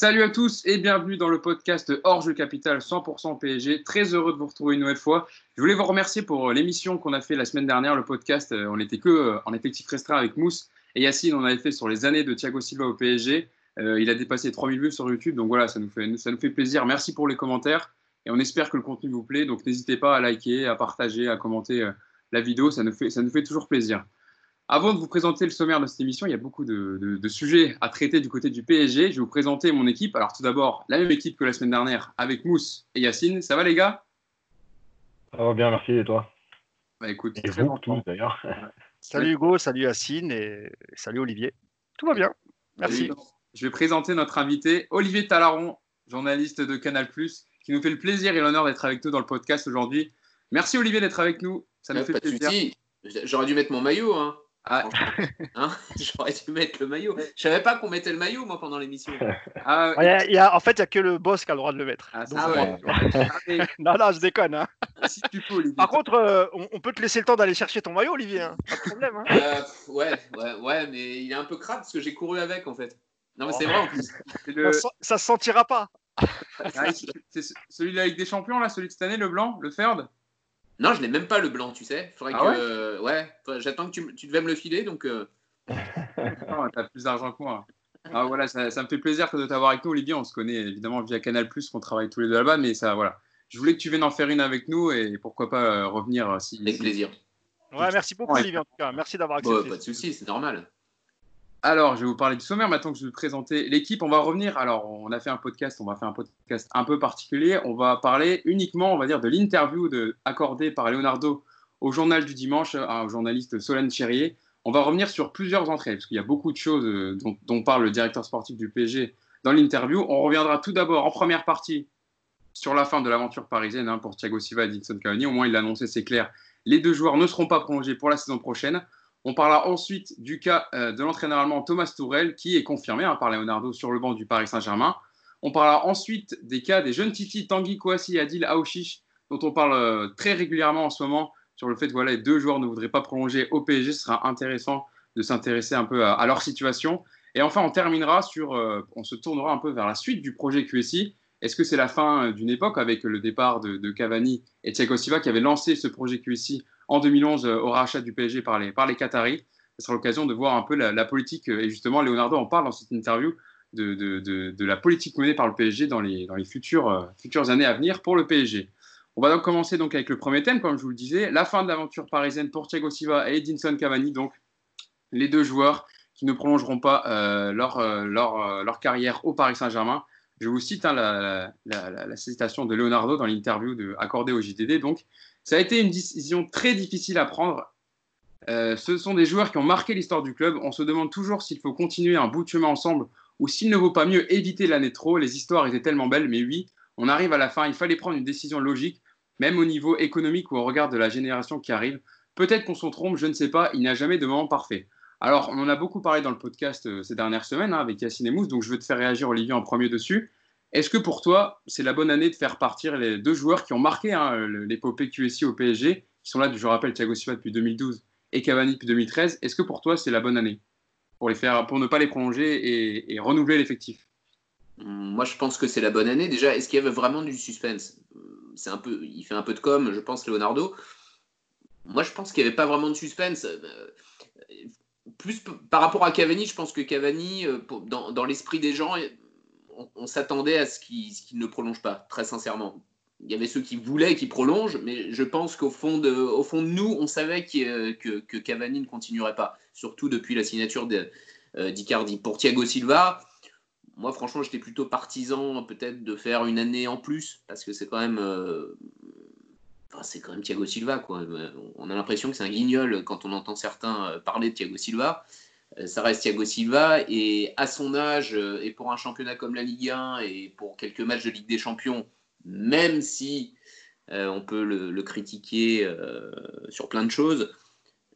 Salut à tous et bienvenue dans le podcast Hors Jeu Capital 100% PSG. Très heureux de vous retrouver une nouvelle fois. Je voulais vous remercier pour l'émission qu'on a fait la semaine dernière, le podcast. On n'était que en effectif restreint avec Mousse et Yacine. On avait fait sur les années de Thiago Silva au PSG. Euh, il a dépassé 3000 vues sur YouTube, donc voilà, ça nous, fait, ça nous fait plaisir. Merci pour les commentaires et on espère que le contenu vous plaît. Donc n'hésitez pas à liker, à partager, à commenter euh, la vidéo, ça nous, fait, ça nous fait toujours plaisir. Avant de vous présenter le sommaire de cette émission, il y a beaucoup de, sujets à traiter du côté du PSG. Je vais vous présenter mon équipe. Alors tout d'abord, la même équipe que la semaine dernière avec Mousse et Yacine. Ça va les gars? Ça va bien, merci. Et toi? Bah, écoute, et vous tous d'ailleurs. salut Hugo, salut Yacine et salut Olivier. Tout va bien. Merci. Je vais présenter notre invité, Olivier Talaron, journaliste de Canal+, qui nous fait le plaisir et l'honneur d'être avec nous dans le podcast aujourd'hui. Merci Olivier d'être avec nous. Ça nous fait pas plaisir. J'aurais dû mettre mon maillot. Hein. Ah. Hein J'aurais dû mettre le maillot. Je savais pas qu'on mettait le maillot, moi, pendant l'émission. Ah, y a, en fait, il n'y a que le boss qui a le droit de le mettre. Ah, non, non, je déconne. Hein. Si tu peux, Olivier. Par contre, euh, on, peut te laisser le temps d'aller chercher ton maillot, Olivier. Hein. Pas de problème. Euh, ouais, ouais, ouais, mais il est un peu crade parce que j'ai couru avec, en fait. Non, mais c'est vrai en plus. Ça, se sentira pas. Ah, c'est celui de la Ligue des Champions, là, celui de cette année, le blanc, le third Non, je n'ai même pas le blanc, tu sais. Faudrait ah que. Ouais, j'attends que tu, tu, devais me le filer, donc. Euh... T'as plus d'argent que moi. Ah, voilà, ça, me fait plaisir de t'avoir avec nous, Olivier. On se connaît évidemment via Canal, qu'on travaille tous les deux là-bas, mais ça, voilà. Je voulais que tu viennes en faire une avec nous et pourquoi pas euh, revenir euh, si. Avec plaisir. Ouais, merci beaucoup, Olivier, en tout cas. Merci d'avoir accepté. pas de souci, c'est normal. Alors, je vais vous parler du sommaire maintenant que je vais vous présenter l'équipe. On va revenir. Alors, on a fait un podcast, on va faire un podcast un peu particulier. On va parler uniquement, on va dire, de l'interview accordée par Leonardo au journal du dimanche, au journaliste Solène Cherrier. On va revenir sur plusieurs entrées, parce qu'il y a beaucoup de choses euh, dont, parle le directeur sportif du PSG dans l'interview. On reviendra tout d'abord en première partie sur la fin de l'aventure parisienne hein, pour Thiago Silva et Dinson Cavani. Au moins, il l'a annoncé, c'est clair. Les deux joueurs ne seront pas prolongés pour la saison prochaine. On parlera ensuite du cas euh, de l'entraîneur allemand Thomas Tourel, qui est confirmé hein, par Leonardo sur le banc du Paris Saint-Germain. On parlera ensuite des cas des jeunes Titi, Tanguy Kouassi et Adil Aouchiche, dont on parle euh, très régulièrement en ce moment sur le fait que voilà, les deux joueurs ne voudraient pas prolonger au PSG. Ce sera intéressant de s'intéresser un peu à, leur situation. Et enfin, on terminera sur, euh, on se tournera un peu vers la suite du projet QSI. Est-ce que c'est la fin d'une époque avec le départ de, Cavani et Thiago Silva qui avaient lancé ce projet QSI en 2011 euh, au rachat du PSG par les, Qataris. Ce sera l'occasion de voir un peu la, politique, euh, et justement Leonardo en parle dans cette interview, de, de, de, la politique menée par le PSG dans les, dans les futures, euh, futures années à venir pour le PSG. On va donc commencer donc avec le premier thème, comme je vous le disais, la fin de l'aventure parisienne pour Thiago Silva et Edinson Cavani, donc les deux joueurs qui ne prolongeront pas leur, leur, leur, carrière au Paris Saint-Germain. Je vous cite hein, la, la, la, citation de Leonardo dans l'interview accordée au JDD. Donc, ça a été une décision très difficile à prendre. Euh, ce sont des joueurs qui ont marqué l'histoire du club. On se demande toujours s'il faut continuer un bout de chemin ensemble ou s'il ne vaut pas mieux éviter l'année trop. Les histoires étaient tellement belles, mais oui, on arrive à la fin. Il fallait prendre une décision logique, même au niveau économique ou au regard de la génération qui arrive. Peut-être qu'on s'en trompe, je ne sais pas. Il n'y a jamais de moment parfait. Alors, on en a beaucoup parlé dans le podcast euh, ces dernières semaines hein, avec Yacine et Mousse, donc je veux te faire réagir, Olivier, en premier dessus. Est-ce que pour toi, c'est la bonne année de faire partir les deux joueurs qui ont marqué hein, l'épopée QSI au PSG, qui sont là, je rappelle, Thiago Silva depuis 2012 et Cavani depuis 2013 Est-ce que pour toi, c'est la bonne année pour, les faire, pour ne pas les prolonger et, renouveler l'effectif? Moi, je pense que c'est la bonne année. Déjà, est-ce qu'il y avait vraiment du suspense? C'est un peu, Il fait un peu de com, je pense, Leonardo. Moi, je pense qu'il n'y avait pas vraiment de suspense. Plus par rapport à Cavani, je pense que Cavani, euh, dans l'esprit des gens, on, s'attendait à ce qu'il ne prolonge pas, très sincèrement. Il y avait ceux qui voulaient qu'il prolonge, mais je pense qu'au fond, de, nous, on savait que, que, Cavani ne continuerait pas, surtout depuis la signature euh, d'Icardi. Pour Thiago Silva, moi franchement, j'étais plutôt partisan peut-être de faire une année en plus, parce que c'est quand même... Euh, c'est quand même Thiago Silva. On a l'impression que c'est un guignol quand on entend certains euh, parler de Thiago Silva. Euh, ça reste Thiago Silva et à son âge euh, et pour un championnat comme la Ligue 1 et pour quelques matchs de Ligue des Champions, même si euh, on peut le, critiquer sur plein de choses,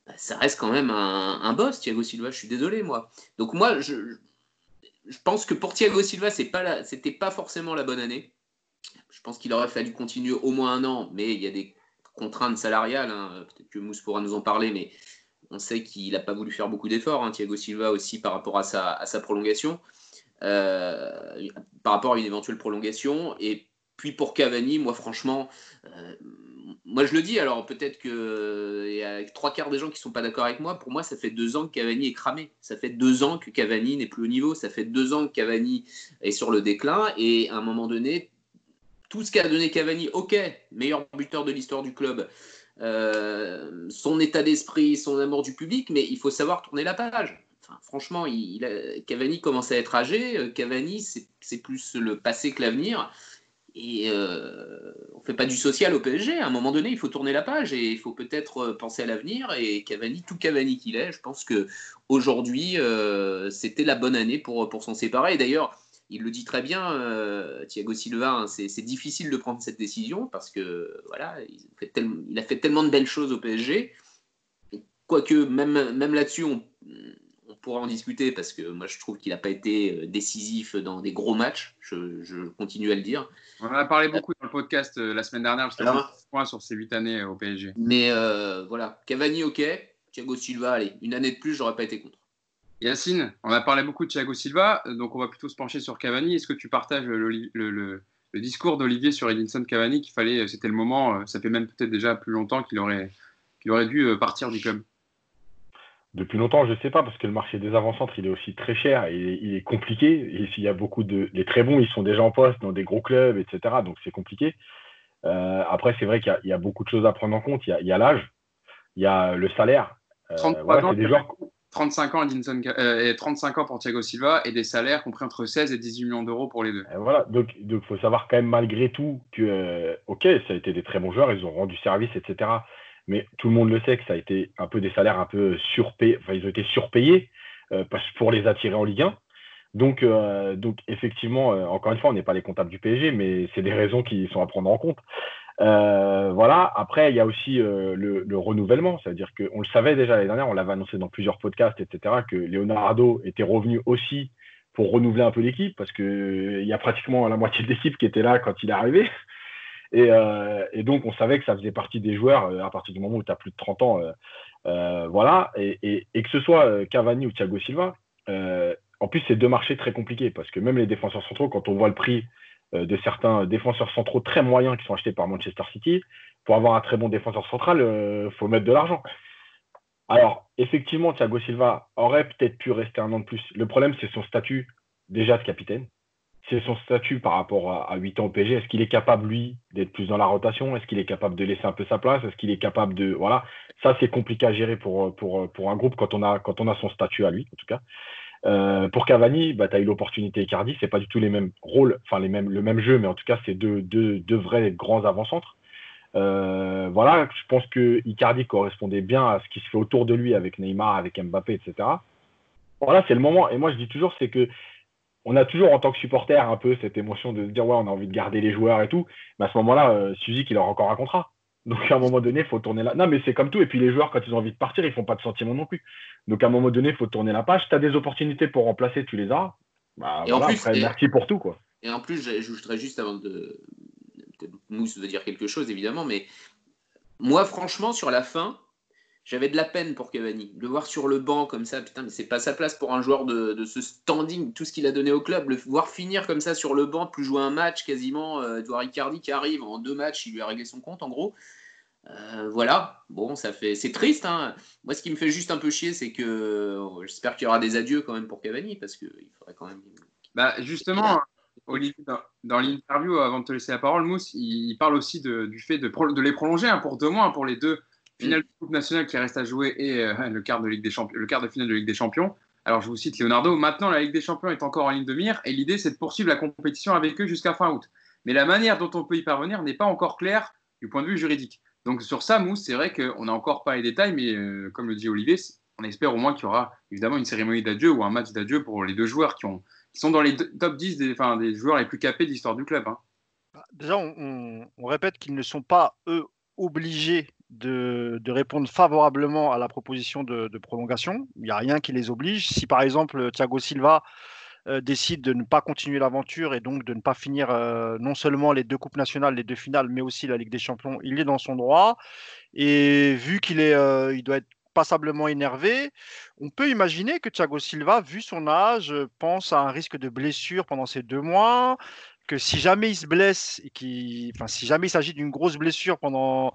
bah, ça reste quand même un, boss, Thiago Silva. Je suis désolé, moi. Donc moi, je, pense que pour Thiago Silva, c'est pas c'était pas forcément la bonne année. Je pense qu'il aurait fallu continuer au moins un an, mais il y a des contraintes salariales. Hein. Peut-être que Mousse pourra nous en parler, mais on sait qu'il n'a pas voulu faire beaucoup d'efforts, hein, Thiago Silva aussi par rapport à sa, prolongation. par rapport à une éventuelle prolongation. Et puis pour Cavani, moi franchement, moi, je le dis, alors peut-être qu'il y a trois quarts des gens qui ne sont pas d'accord avec moi. Pour moi, ça fait deux ans que Cavani est cramé. Ça fait deux ans que Cavani n'est plus au niveau. Ça fait deux ans que Cavani est sur le déclin. Et à un moment donné, tout ce qu'a donné Cavani, ok, meilleur buteur de l'histoire du club, euh, son état d'esprit, son amour du public, mais il faut savoir tourner la page. franchement, il, Cavani commence à être âgé. Euh, Cavani, c'est plus le passé que l'avenir. Et euh, on ne fait pas du social au PSG. À un moment donné, il faut tourner la page et il faut peut-être penser à l'avenir. Et Cavani, tout Cavani qu'il est, je pense que aujourd'hui, euh, c'était la bonne année pour, pour s'en séparer. d'ailleurs, il le dit très bien, Thiago Silva, hein, c'est difficile de prendre cette décision parce que voilà, il, a fait tellement de belles choses au PSG. Quoique, même, même là-dessus, on, pourra en discuter parce que moi je trouve qu'il n'a pas été euh, décisif dans des gros matchs. Je, continue à le dire. On en a parlé beaucoup dans le podcast euh, la semaine dernière, justement, point sur ces huit années euh, au PSG. Mais voilà, Cavani, ok. Thiago Silva, allez, une année de plus, j'aurais pas été contre. Yacine, on a parlé beaucoup de Thiago Silva, donc on va plutôt se pencher sur Cavani. Est-ce que tu partages le, discours d'Olivier sur Edinson Cavani qu'il fallait, c'était le moment, ça fait même peut-être déjà plus longtemps qu'il aurait, qu'il aurait dû partir du club? Depuis longtemps, je ne sais pas, parce que le marché des avant-centres, il est aussi très cher et il est compliqué. Et s'il y a beaucoup de. Les très bons, ils sont déjà en poste dans des gros clubs, etc. Donc c'est compliqué. Euh, après, c'est vrai qu'il y, a beaucoup de choses à prendre en compte. Il y a l'âge, il y a le salaire. 35 euh, ans, euh, et 35 ans pour Thiago Silva et des salaires compris entre 16 et 18 millions d'euros pour les deux. voilà, donc il faut savoir quand même malgré tout que, ok, ça a été des très bons joueurs, ils ont rendu service, etc mais tout le monde le sait que ça a été un peu des salaires un peu surpayés, enfin ils ont été surpayés euh, pour les attirer en Ligue 1. Donc, euh, donc effectivement, euh, encore une fois, on n'est pas les comptables du PSG, mais c'est des raisons qui sont à prendre en compte. Voilà. Après, il y a aussi le, renouvellement, c'est-à-dire qu'on le savait déjà l'année dernière, on l'avait annoncé dans plusieurs podcasts, etc., que Leonardo était revenu aussi pour renouveler un peu l'équipe, parce qu'il y a pratiquement la moitié de l'équipe qui était là quand il est arrivé. Euh, et, donc, on savait que ça faisait partie des joueurs euh, à partir du moment où tu as plus de 30 ans. Euh, voilà. Et, que ce soit Cavani ou Thiago Silva, en plus, c'est deux marchés très compliqués parce que même les défenseurs centraux, quand on voit le prix de certains défenseurs centraux très moyens qui sont achetés par Manchester City, pour avoir un très bon défenseur central, il faut mettre de l'argent. Alors, effectivement, Thiago Silva aurait peut-être pu rester un an de plus. Le problème, c'est son statut déjà de capitaine c'est son statut par rapport à, 8 ans au PSG. Est-ce qu'il est capable, lui, d'être plus dans la rotation? Est-ce qu'il est capable de laisser un peu sa place? Est-ce qu'il est capable de. Voilà. Ça, c'est compliqué à gérer pour, pour, pour un groupe quand on, a, quand on a son statut à lui, en tout cas. Euh, pour Cavani, bah, tu as eu l'opportunité Icardi. C'est pas du tout les mêmes rôles, enfin les mêmes, le même jeu, mais en tout cas, c'est deux, deux, vrais grands avant-centres. Euh, voilà, je pense que Icardi correspondait bien à ce qui se fait autour de lui avec Neymar, avec Mbappé, etc. Voilà, c'est le moment. Et moi, je dis toujours, c'est que on a toujours en tant que supporter un peu cette émotion de se dire ouais on a envie de garder les joueurs et tout mais à ce moment-là euh, Suzy il aura encore un contrat donc à un moment donné il faut tourner là non mais c'est comme tout et puis les joueurs quand ils ont envie de partir ils font pas de sentiment non plus donc à un moment donné il faut tourner la page tu as des opportunités pour remplacer tu les as bah, et en plus, merci pour tout quoi et en plus j'ajouterais juste avant de Mousse de dire quelque chose évidemment mais moi franchement sur la fin j'avais de la peine pour Cavani. Le voir sur le banc comme ça, putain, mais c'est pas sa place pour un joueur de, ce standing, tout ce qu'il a donné au club. Le voir finir comme ça sur le banc, plus jouer un match quasiment, euh, voir Icardi qui arrive en deux matchs, il lui a réglé son compte en gros. Euh, voilà, bon, ça fait, c'est triste. Hein. Moi, ce qui me fait juste un peu chier, c'est que j'espère qu'il y aura des adieux quand même pour Cavani, parce qu'il faudrait quand même. Bah, justement, Olivier, dans, l'interview, avant de te laisser la parole, Mousse, il, parle aussi du fait de, de les prolonger hein, pour deux mois, pour les deux finale de Coupe nationale qui reste à jouer et euh, le, quart de Ligue des Champions, le quart de finale de Ligue des Champions. Alors je vous cite Leonardo, maintenant la Ligue des Champions est encore en ligne de mire et l'idée c'est de poursuivre la compétition avec eux jusqu'à fin août. Mais la manière dont on peut y parvenir n'est pas encore claire du point de vue juridique. Donc sur ça, Mousse, c'est vrai qu'on n'a encore pas les détails, mais euh, comme le dit Olivier, on espère au moins qu'il y aura évidemment une cérémonie d'adieu ou un match d'adieu pour les deux joueurs qui, ont, qui sont dans les top 10 des, joueurs les plus capés de l'histoire du club. Hein. Bah, déjà, on, on répète qu'ils ne sont pas, eux, obligés de, répondre favorablement à la proposition de, prolongation. Il n'y a rien qui les oblige. Si par exemple Thiago Silva euh, décide de ne pas continuer l'aventure et donc de ne pas finir euh, non seulement les deux coupes nationales, les deux finales, mais aussi la Ligue des Champions, il est dans son droit. Et vu qu'il est, euh, il doit être passablement énervé. On peut imaginer que Thiago Silva, vu son âge, pense à un risque de blessure pendant ces deux mois, que si jamais il se blesse, et enfin, si jamais il s'agit d'une grosse blessure pendant,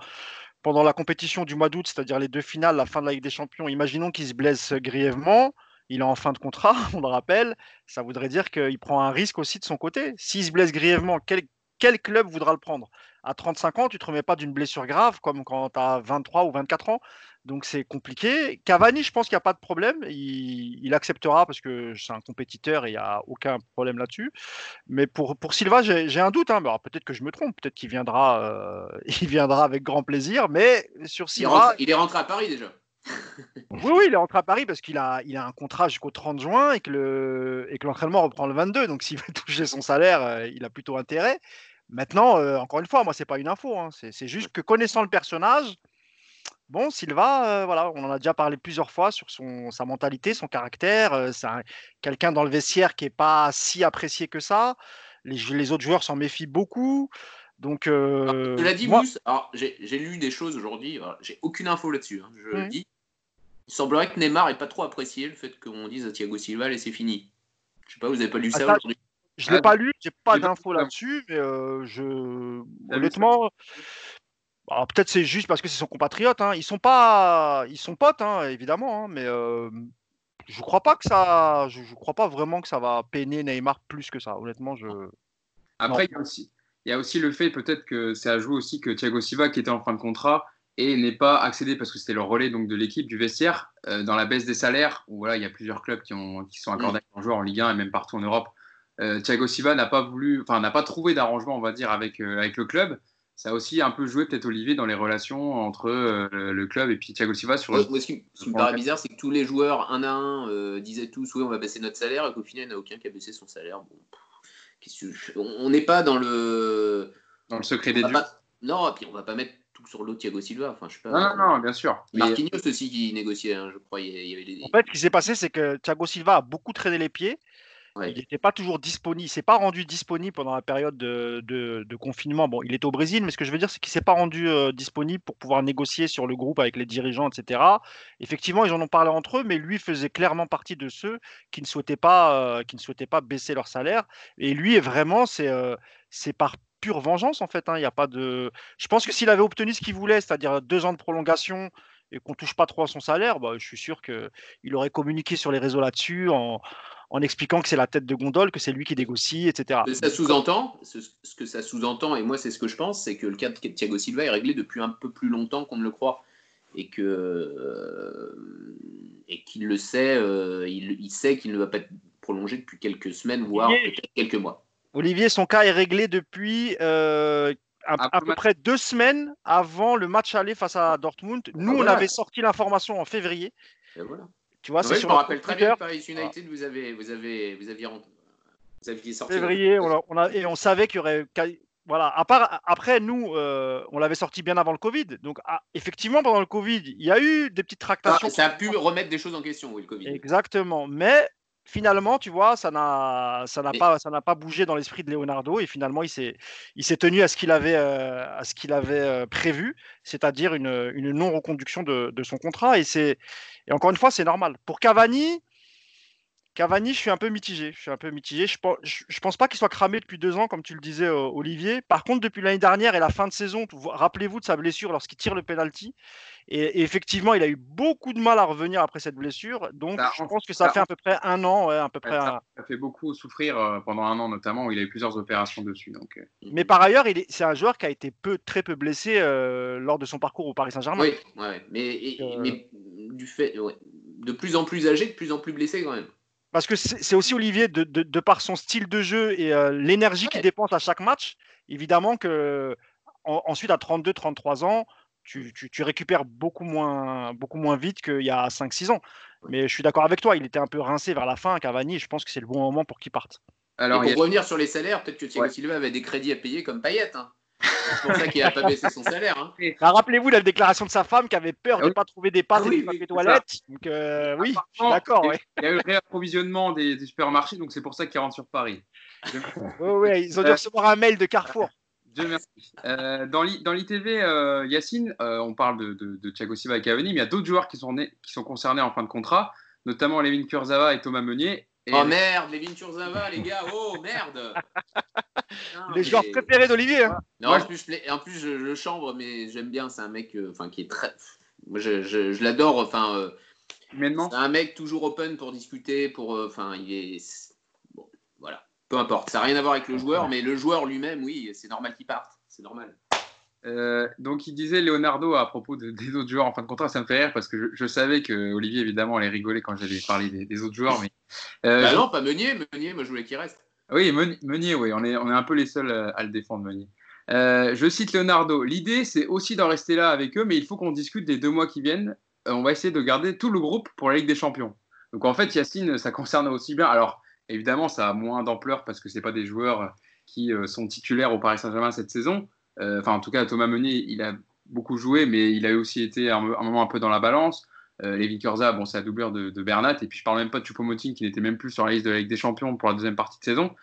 pendant la compétition du mois d'août, c'est-à-dire les deux finales, la fin de la Ligue des Champions, imaginons qu'il se blesse grièvement, il est en fin de contrat, on le rappelle, ça voudrait dire qu'il prend un risque aussi de son côté. S'il se blesse grièvement, quel, quel club voudra le prendre? À 35 ans, tu ne te remets pas d'une blessure grave comme quand tu as 23 ou 24 ans. Donc c'est compliqué. Cavani, je pense qu'il n'y a pas de problème. Il, acceptera parce que c'est un compétiteur et il n'y a aucun problème là-dessus. Mais pour, pour Silva, j'ai un doute. Hein. Peut-être que je me trompe. Peut-être qu'il viendra, euh, il viendra avec grand plaisir. Mais sur Silva. Il, est rentré à Paris déjà. Oui, oui, il est rentré à Paris parce qu'il a, il a un contrat jusqu'au 30 juin et que l'entraînement reprend le 22. Donc s'il veut toucher son salaire, euh, il a plutôt intérêt. Maintenant, euh, encore une fois, moi, c'est pas une info. Hein. C'est juste que connaissant le personnage, bon, Silva, euh, voilà, on en a déjà parlé plusieurs fois sur son, sa mentalité, son caractère. C'est quelqu'un dans le vestiaire qui n'est pas si apprécié que ça. Les, autres joueurs s'en méfient beaucoup. Donc, euh, tu l'as dit, moi... Mousse. Alors, j'ai lu des choses aujourd'hui. J'ai aucune info là-dessus. Hein, je mmh. dis. Il semblerait que Neymar n'ait pas trop apprécié le fait qu'on dise à Thiago Silva, allez, c'est fini. Je sais pas, vous n'avez pas lu ça aujourd'hui? je ne l'ai pas lu, j'ai pas d'infos là-dessus, mais euh, je honnêtement, bah, peut-être c'est juste parce que c'est son compatriote. Hein. Ils sont pas, ils sont potes, hein, évidemment, hein, mais euh, je crois pas que ça, je, crois pas vraiment que ça va peiner Neymar plus que ça. Honnêtement, je. Après, il y a aussi, il y a aussi le fait peut-être que ça a joué aussi que Thiago Silva, qui était en fin de contrat, et n'est pas accédé parce que c'était le relais donc de l'équipe du vestiaire euh, dans la baisse des salaires où voilà il y a plusieurs clubs qui ont qui sont accordés à un joueur en Ligue 1 et même partout en Europe euh, Thiago Silva n'a pas voulu, enfin n'a pas trouvé d'arrangement, on va dire, avec, euh, avec le club. Ça a aussi un peu joué peut-être Olivier dans les relations entre le club et puis Thiago Silva sur. le, ce qui, me paraît bizarre, c'est que tous les joueurs un à un disaient tous oui on va baisser notre salaire et qu'au final il n'y en a aucun qui a baissé son salaire. On n'est pas dans le dans le secret des dieux. Non, puis on va pas mettre tout sur l'eau Thiago Silva. Enfin, je sais pas. Non, non, non bien sûr. Marquinhos aussi qui négociait, hein, je crois. Il y avait En fait, ce qui s'est passé, c'est que Thiago Silva a beaucoup traîné les pieds il n'était pas toujours disponible, il s'est pas rendu disponible pendant la période de, confinement. Bon, il est au Brésil, mais ce que je veux dire, c'est qu'il s'est pas rendu euh, disponible pour pouvoir négocier sur le groupe avec les dirigeants, etc. Effectivement, ils en ont parlé entre eux, mais lui faisait clairement partie de ceux qui ne souhaitaient pas, euh, qui ne souhaitaient pas baisser leur salaire. Et lui, vraiment, c'est euh, par pure vengeance en fait. Hein. Il a pas de. Je pense que s'il avait obtenu ce qu'il voulait, c'est-à-dire deux ans de prolongation et qu'on touche pas trop à son salaire, bah, je suis sûr qu'il aurait communiqué sur les réseaux là-dessus en en expliquant que c'est la tête de gondole, que c'est lui qui négocie, etc. Ça sous-entend, ce, que ça sous-entend, et moi c'est ce que je pense, c'est que le cas de Thiago Silva est réglé depuis un peu plus longtemps qu'on ne le croit, et que euh, et qu'il le sait, euh, il, sait qu'il ne va pas être prolongé depuis quelques semaines, voire quelques mois. Olivier, son cas est réglé depuis euh, à, peu près deux semaines avant le match aller face à Dortmund. Nous, ah, on avait sorti l'information en février. Et voilà. Tu vois, c'est sur je me rappelle très bien Paris United, vous, avez, vous, avez, vous, aviez, vous aviez sorti. Février, on a, et on savait qu'il y aurait. Voilà, à part, après, nous, euh, on l'avait sorti bien avant le Covid. Donc, ah, effectivement, pendant le Covid, il y a eu des petites tractations. Ah, ça a pu remettre des choses en question, oui, le Covid. Exactement. Mais finalement, tu vois, ça n'a, ça n'a pas, ça n'a pas bougé dans l'esprit de Leonardo et finalement, il s'est, il s'est tenu à ce qu'il avait, euh, à ce qu'il avait euh, prévu, c'est-à-dire une, une non reconduction de, de, son contrat. Et c'est, et encore une fois, c'est normal. Pour Cavani, Cavani, je suis un peu mitigé. Je suis un peu mitigé. Je pense, je, pense pas qu'il soit cramé depuis deux ans, comme tu le disais, euh, Olivier. Par contre, depuis l'année dernière et la fin de saison, rappelez-vous de sa blessure lorsqu'il tire le penalty. Et, effectivement, il a eu beaucoup de mal à revenir après cette blessure. Donc, je pense que ça fait à peu près un an, à peu près. Ça, fait beaucoup souffrir euh, pendant un an, notamment où il a eu plusieurs opérations dessus. Donc. Euh. Mais par ailleurs, c'est un joueur qui a été peu, très peu blessé lors de son parcours au Paris Saint-Germain. Oui, ouais, mais, mais du fait, de plus en plus âgé, de plus en plus blessé quand même. Parce que c'est aussi Olivier, de, par son style de jeu et euh, l'énergie qu'il dépense à chaque match, évidemment que ensuite à 32-33 ans, tu, récupères beaucoup moins, beaucoup moins vite qu'il y a 5-6 ans. Mais je suis d'accord avec toi, il était un peu rincé vers la fin, Cavani, et je pense que c'est le bon moment pour qu'il parte. Alors, pour revenir sur les salaires, peut-être que Thiago Silva avait des crédits à payer comme Payet. Hein. C'est pour ça qu'il n'a pas baissé son salaire. Hein. Bah, rappelez-vous la déclaration de sa femme qui avait peur de ne ah pas trouver des pâtes ah et des papiers toilettes. Donc, euh, oui, d'accord. Il y a eu le réapprovisionnement des, supermarchés, donc c'est pour ça qu'il rentre sur Paris. oui, ils ont dû recevoir un mail de Carrefour. Dieu merci. Euh, dans l'ITV, euh, Yacine, euh, on parle de, de, Thiago Silva et Cavani, mais il y a d'autres joueurs qui sont, qui sont concernés en fin de contrat, notamment Levin Kurzava et Thomas Meunier. oh merde, Levin Kurzava, les gars, oh merde Les joueurs préférés d'Olivier. Hein. Non, en plus, je, en plus, je, le chambre, mais j'aime bien, c'est un mec enfin, qui est très. Moi, je, je l'adore, enfin. C'est un mec toujours open pour discuter, pour. Enfin, il est. Bon, voilà peu importe. Ça n'a rien à voir avec le joueur, mais le joueur lui-même, oui, c'est normal qu'il parte. C'est normal. Euh, donc il disait Leonardo à propos des autres joueurs en fin de contrat, ça me fait rire parce que je, savais que Olivier évidemment allait rigoler quand j'allais parler des, autres joueurs. Mais, euh, bah non, pas Meunier. Meunier, moi je voulais qu'il reste. Oui, Meunier, oui, on est, on est un peu les seuls à le défendre, Meunier. Euh, je cite Leonardo. L'idée, c'est aussi d'en rester là avec eux, mais il faut qu'on discute des deux mois qui viennent. on va essayer de garder tout le groupe pour la Ligue des Champions. Donc en fait, Yacine, ça concerne aussi bien. Alors, Évidemment, ça a moins d'ampleur parce que ce pas des joueurs qui euh, sont titulaires au Paris Saint-Germain cette saison. Euh, enfin, en tout cas, Thomas Meunier, il a beaucoup joué, mais il a aussi été un, moment un peu dans la balance. Euh, Lévi Curza, bon, c'est la doublure de, Bernat. Et puis, je parle même pas de Choupo-Moting qui n'était même plus sur la liste de la Ligue des Champions pour la deuxième partie de saison.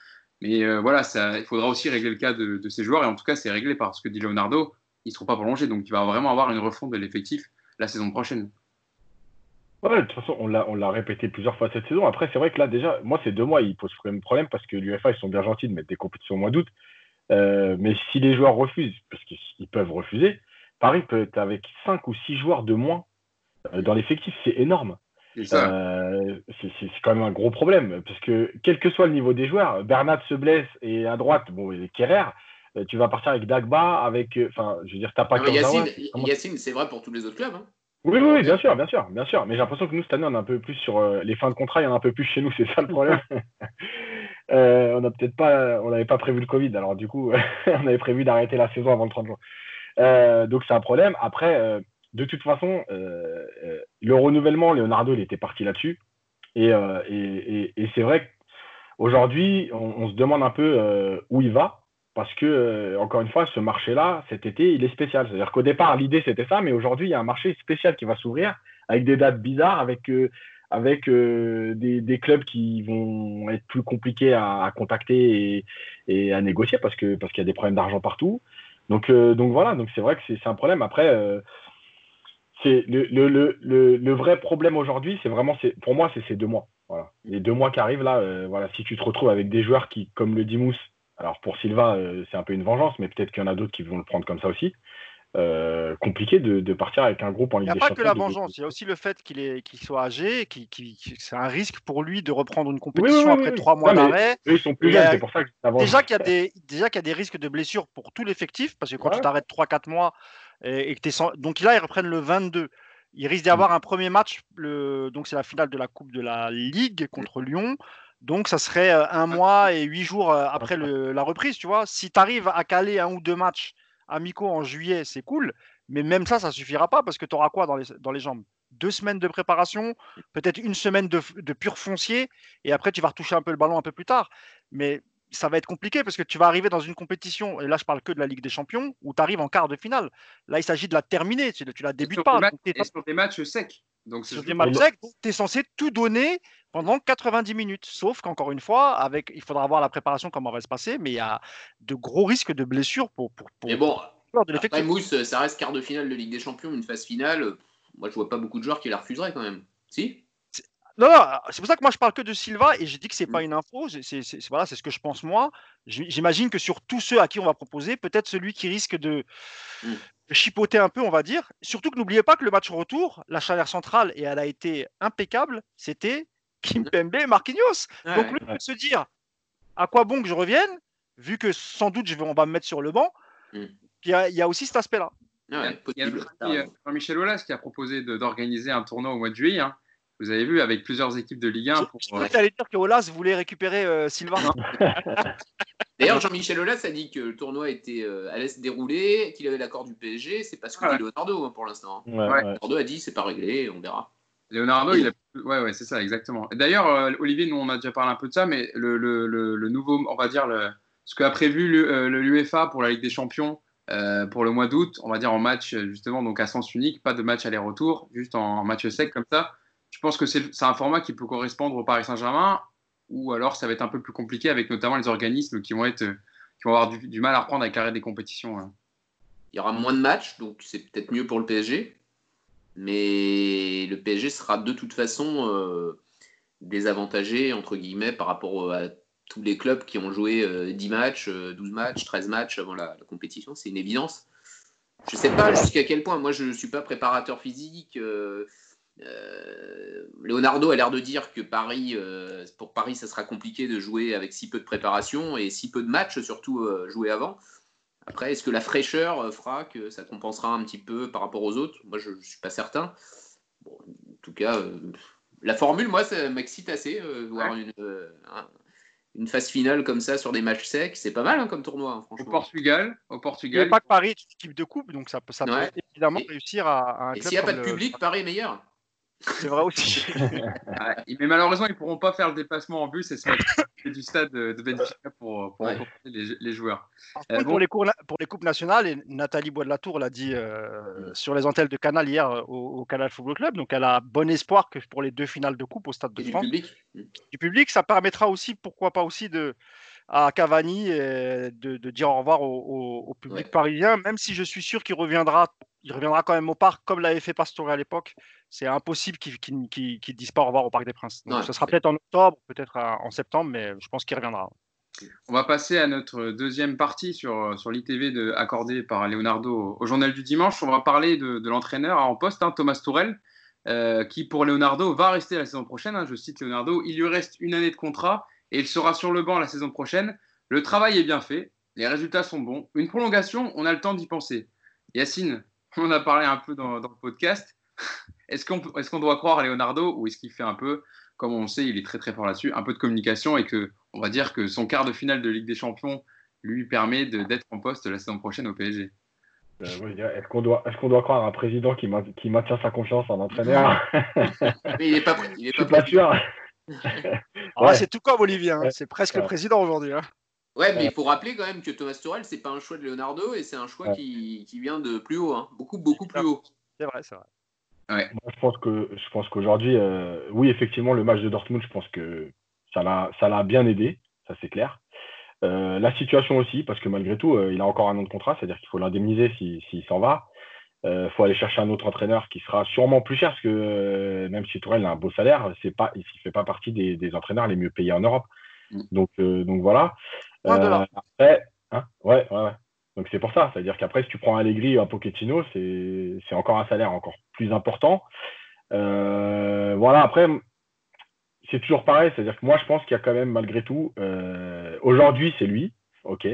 Mais voilà, ça, il faudra aussi régler le cas de, ces joueurs. Et en tout cas, c'est réglé parce que dit Leonardo, il ne sera pas prolongé. Donc, il va vraiment avoir une refonte de l'effectif la saison prochaine. Ouais, de toute façon, on l'a répété plusieurs fois cette saison. Après, c'est vrai que là, déjà, moi, ces deux mois, ils posent problème parce que l'UFA, ils sont bien gentils de mettre des compétitions au mois d'août. Euh, mais si les joueurs refusent, parce qu'ils peuvent refuser, Paris peut être avec 5 ou 6 joueurs de moins euh, dans l'effectif. C'est énorme. Euh, c'est quand même un gros problème. Parce que quel que soit le niveau des joueurs, Bernat se blesse et à droite, bon, il est Kerrer. Tu vas partir avec Dagba, avec. Enfin, je veux dire, t'as pas. Yacine, Yacine c'est vrai pour tous les autres clubs. Hein. Oui, oui, bien sûr, bien sûr, bien sûr. Mais j'ai l'impression que nous, cette année, on est un peu plus sur euh, les fins de contrat, il y en a un peu plus chez nous, c'est ça le problème. Euh, on n'a peut-être pas, on n'avait pas prévu le Covid, alors du coup, on avait prévu d'arrêter la saison avant le 30 juin. Euh, donc c'est un problème. Après, de toute façon, le renouvellement, Leonardo, il était parti là-dessus. Et, c'est vrai qu'aujourd'hui, on, se demande un peu où il va parce que, euh, encore une fois, ce marché-là, cet été, il est spécial. C'est-à-dire qu'au départ, l'idée, c'était ça, mais aujourd'hui, il y a un marché spécial qui va s'ouvrir avec des dates bizarres, avec, euh, avec euh, des, clubs qui vont être plus compliqués à, contacter et, à négocier parce qu'il parce y a des problèmes d'argent partout. Donc, donc voilà, donc c'est vrai que c'est un problème. Après, c'est le, le, le, le, vrai problème aujourd'hui, c'est vraiment, pour moi, c'est ces deux mois. Voilà. Les deux mois qui arrivent là, voilà, si tu te retrouves avec des joueurs qui, comme le dit Mousse, alors pour Silva, euh, c'est un peu une vengeance, mais peut-être qu'il y en a d'autres qui vont le prendre comme ça aussi. Euh, compliqué de, partir avec un groupe en Ligue des Champions. Il n'y a pas que la vengeance, il y a aussi le fait qu'il soit âgé, c'est un risque pour lui de reprendre une compétition après trois mois d'arrêt. Ils sont plus jeunes, c'est pour ça que ça Déjà qu'il y, a des, déjà qu'il y a des risques de blessures pour tout l'effectif, parce que quand tu t'arrêtes 3-4 mois, et, que es donc là, ils reprennent le 22. Il risque d'y avoir mm. un premier match, le, donc c'est la finale de la Coupe de la Ligue contre Lyon. Donc, ça serait un mois et huit jours après la reprise, tu vois. Si tu arrives à caler un ou deux matchs amicaux en juillet, c'est cool. Mais même ça, ça suffira pas parce que tu auras quoi dans les, dans les jambes? Deux semaines de préparation, peut-être une semaine de, de, pur foncier, et après tu vas retoucher un peu le ballon un peu plus tard. Mais ça va être compliqué parce que tu vas arriver dans une compétition, et là je parle que de la Ligue des Champions, où tu arrives en quart de finale. Là, il s'agit de la terminer, tu, la débutes pas. et sur des matchs secs. Donc, sur secs, tu es censé tout donner pendant 90 minutes. Sauf qu'encore une fois, avec, il faudra voir la préparation, comment va se passer, mais il y a de gros risques de blessures pour. pour, pour mais bon, après, Mousse, ça reste quart de finale de Ligue des Champions, une phase finale. Moi, je vois pas beaucoup de joueurs qui la refuseraient quand même. Si? Non, non c'est pour ça que moi je parle que de Silva et j'ai dit que c'est pas mm. une info, c'est voilà, c'est ce que je pense moi. J'imagine que sur tous ceux à qui on va proposer, peut-être celui qui risque de, mm. Chipoter un peu, on va dire. Surtout que n'oubliez pas que le match retour, la chaleur centrale, et elle a été impeccable, c'était Kimpembe et Marquinhos. Donc, lui, se dire à quoi bon que je revienne, vu que sans doute je vais, on va me mettre sur le banc. Mm. Il y, a aussi cet aspect-là. il y a, euh, Jean-Michel Aulas qui a proposé d'organiser un tournoi au mois de juillet. Hein. Vous avez vu avec plusieurs équipes de Ligue 1. Pour, je, euh, dire que Aulas voulait récupérer euh, Sylvain. D'ailleurs, Jean-Michel Aulas a dit que le tournoi était, allait se dérouler, qu'il avait l'accord du PSG. C'est pas ce que dit Leonardo hein, pour l'instant. Leonardo a dit c'est pas réglé, on verra. Leonardo, il a... ouais, ouais, c'est ça, exactement. D'ailleurs, euh, Olivier, nous on a déjà parlé un peu de ça, mais le, le, le, nouveau, on va dire, le, ce qu'a prévu l'UEFA euh, pour la Ligue des Champions euh, pour le mois d'août, on va dire en match justement, donc à sens unique, pas de match aller-retour, juste en, match sec comme ça. Je pense que c'est un format qui peut correspondre au Paris Saint-Germain, ou alors ça va être un peu plus compliqué avec notamment les organismes qui vont être, qui vont avoir du, mal à reprendre avec l'arrêt des compétitions. Hein. Il y aura moins de matchs, donc c'est peut-être mieux pour le PSG. Mais le PSG sera de toute façon euh, désavantagé, entre guillemets, par rapport à tous les clubs qui ont joué 10 matchs, 12 matchs, 13 matchs avant la compétition. C'est une évidence. Je ne sais pas jusqu'à quel point. Moi, je ne suis pas préparateur physique. Euh, euh, Leonardo a l'air de dire que Paris, euh, pour Paris, ça sera compliqué de jouer avec si peu de préparation et si peu de matchs, surtout jouer avant. Après, est-ce que la fraîcheur fera que ça compensera un petit peu par rapport aux autres? Moi, je ne suis pas certain. en tout cas, la formule, moi, ça m'excite assez. voir une, une phase finale comme ça sur des matchs secs, c'est pas mal hein, comme tournoi, hein, franchement. Au Portugal, au Portugal. Il n'y a pas que Paris, une équipe de coupe, donc ça, ça peut évidemment réussir à, un Et s'il n'y a pas de public, Paris est meilleur. C'est vrai aussi. mais malheureusement, ils ne pourront pas faire le déplacement en bus et se mettre du stade de Benfica pour, pour les, joueurs. Euh, pour, les pour les coupes nationales, et Nathalie Bois de la Tour l'a dit euh, sur les antennes de Canal hier euh, au, Canal Football Club, donc elle a bon espoir que pour les deux finales de coupe au Stade de France. Du public. Du public, ça permettra aussi, pourquoi pas aussi de à Cavani de, de, dire au revoir au, public parisien, même si je suis sûr qu'il reviendra il reviendra quand même au parc comme l'avait fait Pastore à l'époque. C'est impossible qu'il ne dise pas au revoir au Parc des Princes. ce sera peut-être en octobre, peut-être en septembre, mais je pense qu'il reviendra. On va passer à notre deuxième partie sur, sur l'ITV accordée par Leonardo au, Journal du Dimanche. On va parler de, l'entraîneur en poste, hein, Thomas Tourel, euh, qui pour Leonardo va rester la saison prochaine. Hein. je cite Leonardo, il lui reste une année de contrat et il sera sur le banc la saison prochaine. Le travail est bien fait, les résultats sont bons. Une prolongation, on a le temps d'y penser. Yacine, on a parlé un peu dans, le podcast. Est-ce qu'on doit croire à Leonardo ou est-ce qu'il fait un peu, comme on sait, il est très très fort là-dessus, un peu de communication et que on va dire que son quart de finale de Ligue des Champions lui permet d'être en poste la saison prochaine au PSG euh, Est-ce qu'on doit, est doit croire à un président qui, maintient sa confiance en entraîneur? Mais il n'est pas, il est pas, pas sûr. Ah, c'est tout comme Olivier, hein. c'est presque le président aujourd'hui. Hein. Ouais, mais il faut rappeler quand même que Thomas Torel, c'est pas un choix de Leonardo et c'est un choix qui, qui, vient de plus haut, hein. beaucoup, beaucoup plus haut. C'est vrai, c'est vrai. Ouais. je pense que je pense qu'aujourd'hui, euh, oui, effectivement, le match de Dortmund, je pense que ça l'a, ça l'a bien aidé, ça c'est clair. Euh, la situation aussi, parce que malgré tout, euh, il a encore un an de contrat, c'est-à-dire qu'il faut l'indemniser s'il s'en va. Il faut aller chercher un autre entraîneur qui sera sûrement plus cher, parce que même si Tourelle a un beau salaire, c'est pas, il ne fait pas partie des, des, entraîneurs les mieux payés en Europe. Mm. Donc, donc voilà. Euh, hein, ouais, ouais, Donc c'est pour ça. C'est-à-dire qu'après, si tu prends Allegri ou un Pochettino, c'est encore un salaire encore plus important. Euh, voilà, après, c'est toujours pareil. C'est-à-dire que moi, je pense qu'il y a quand même, malgré tout, euh, aujourd'hui, c'est lui. OK.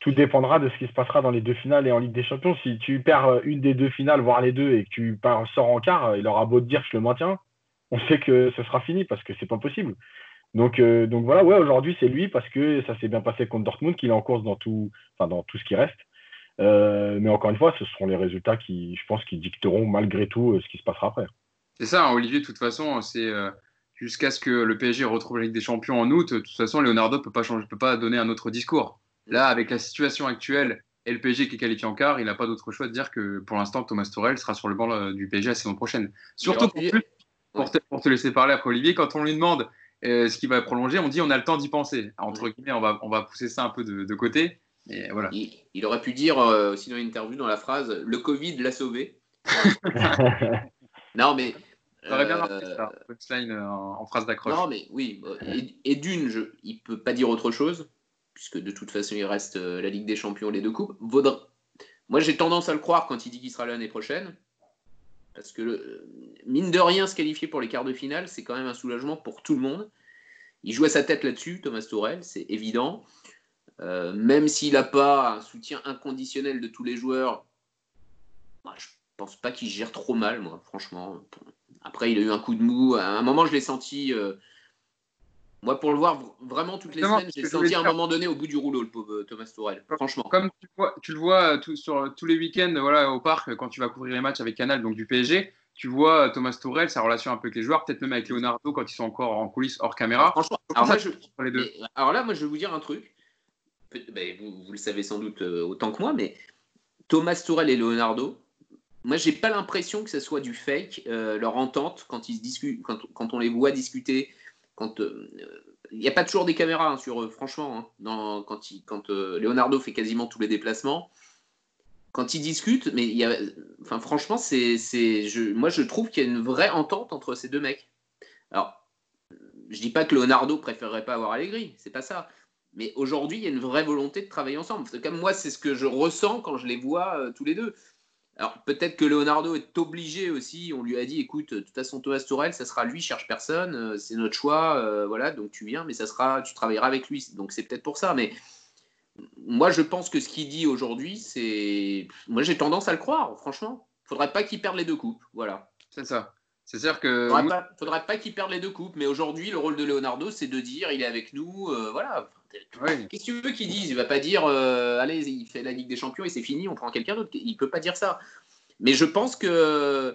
Tout dépendra de ce qui se passera dans les deux finales et en Ligue des Champions. Si tu perds une des deux finales, voire les deux, et que tu sors en quart, il aura beau te dire je le maintiens, on sait que ce sera fini parce que c'est pas possible. Donc, euh, donc voilà, ouais, aujourd'hui c'est lui parce que ça s'est bien passé contre Dortmund, qu'il est en course dans tout, enfin, dans tout ce qui reste. Euh, mais encore une fois, ce seront les résultats qui, je pense, qui dicteront malgré tout euh, ce qui se passera après. C'est ça, hein, Olivier, de toute façon, c'est jusqu'à ce que le PSG retrouve la Ligue des Champions en août. De toute façon, Leonardo ne peut pas, changer, peut pas donner un autre discours. Là, avec la situation actuelle et le PSG qui est qualifié en quart, il n'a pas d'autre choix de dire que pour l'instant, Thomas Torel sera sur le banc du PSG la saison prochaine. Surtout pour, pour te laisser parler après Olivier, quand on lui demande euh, ce qui va prolonger, on dit on a le temps d'y penser. Entre guillemets, on va, on va pousser ça un peu de, côté. Et voilà. Il, aurait pu dire euh, aussi dans l'interview, dans la phrase, le Covid l'a sauvé. non, mais. Ça aurait bien marqué ça, euh, en, phrase d'accroche. Non, mais oui. Et, d'une, je, il peut pas dire autre chose, puisque de toute façon, il reste la Ligue des Champions, les deux coupes. Vaudra... Moi, j'ai tendance à le croire quand il dit qu'il sera l'année prochaine. Parce que, mine de rien, se qualifier pour les quarts de finale, c'est quand même un soulagement pour tout le monde. Il joue à sa tête là-dessus, Thomas Tourel, c'est évident. Euh, même s'il n'a pas un soutien inconditionnel de tous les joueurs, moi, je pense pas qu'il gère trop mal, moi, franchement. Après, il a eu un coup de mou. À un moment, je l'ai senti. Euh, moi, pour le voir vraiment toutes les semaines, j'ai senti à un moment donné au bout du rouleau, le pauvre Thomas Tourelle. Franchement. Comme tu, vois, tu le vois euh, sur tous les week-ends voilà, au parc, quand tu vas couvrir les matchs avec Canal, donc du PSG, tu vois euh, Thomas Tourelle, sa relation un peu avec les joueurs, peut-être même avec Leonardo quand ils sont encore en coulisses hors caméra. Franchement, alors, là, moi, je vais vous dire un truc. Ben, vous, le savez sans doute euh, autant que moi, mais Thomas Tourelle et Leonardo, moi, j'ai pas l'impression que ce soit du fake, leur entente quand ils se discutent, quand, quand, on les voit discuter quand, euh, il n'y a pas toujours des caméras hein, sur eux, franchement. Hein. quand, euh, Leonardo fait quasiment tous les déplacements, quand ils discutent, mais il y a, franchement, c'est, je, moi je trouve qu'il y a une vraie entente entre ces deux mecs. Alors, je dis pas que Leonardo préférerait pas avoir Allegri, c'est pas ça. Mais aujourd'hui, il y a une vraie volonté de travailler ensemble. Comme moi, c'est ce que je ressens quand je les vois euh, tous les deux. Alors peut-être que Leonardo est obligé aussi. On lui a dit, écoute, de toute façon Thomas Tourelle, ça sera lui, cherche personne, euh, c'est notre choix, euh, voilà. Donc tu viens, mais ça sera, tu travailleras avec lui. Donc c'est peut-être pour ça. Mais moi, je pense que ce qu'il dit aujourd'hui, c'est, moi j'ai tendance à le croire. Franchement, faudrait pas qu'il perde les deux coupes, voilà. C'est ça. C'est-à-dire que. Faudrait pas, faudrait pas qu'il perde les deux coupes. Mais aujourd'hui, le rôle de Leonardo, c'est de dire, il est avec nous, euh, voilà. Qu'est-ce que tu veux qu'il dise? Il va pas dire euh, allez, il fait la Ligue des Champions et c'est fini, on prend quelqu'un d'autre. Il peut pas dire ça. Mais je pense que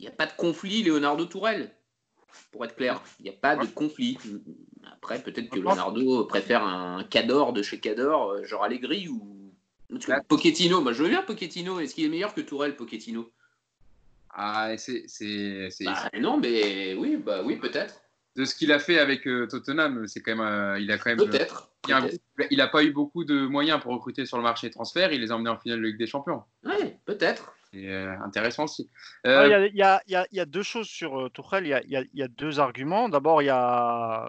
il n'y a pas de conflit Leonardo Tourelle, pour être clair. Il n'y a pas de conflit. Après, peut-être que Leonardo préfère un Cador de chez Cador, euh, genre Allegri ou Pochettino. Moi, je veux bien Pochettino. Est-ce qu'il est meilleur que Tourelle, Pochettino? Ah, c'est. Bah, non, mais oui, bah oui, peut-être de ce qu'il a fait avec euh, Tottenham, c'est quand même, euh, il a quand même. Peut-être. il n'a pas eu beaucoup de moyens pour recruter sur le marché des transferts. Il les a emmenés en finale de Ligue des Champions. Oui, peut-être. C'est euh, intéressant aussi. Il y, a deux choses sur Tourelle. Il y, a deux arguments. D'abord, il y a,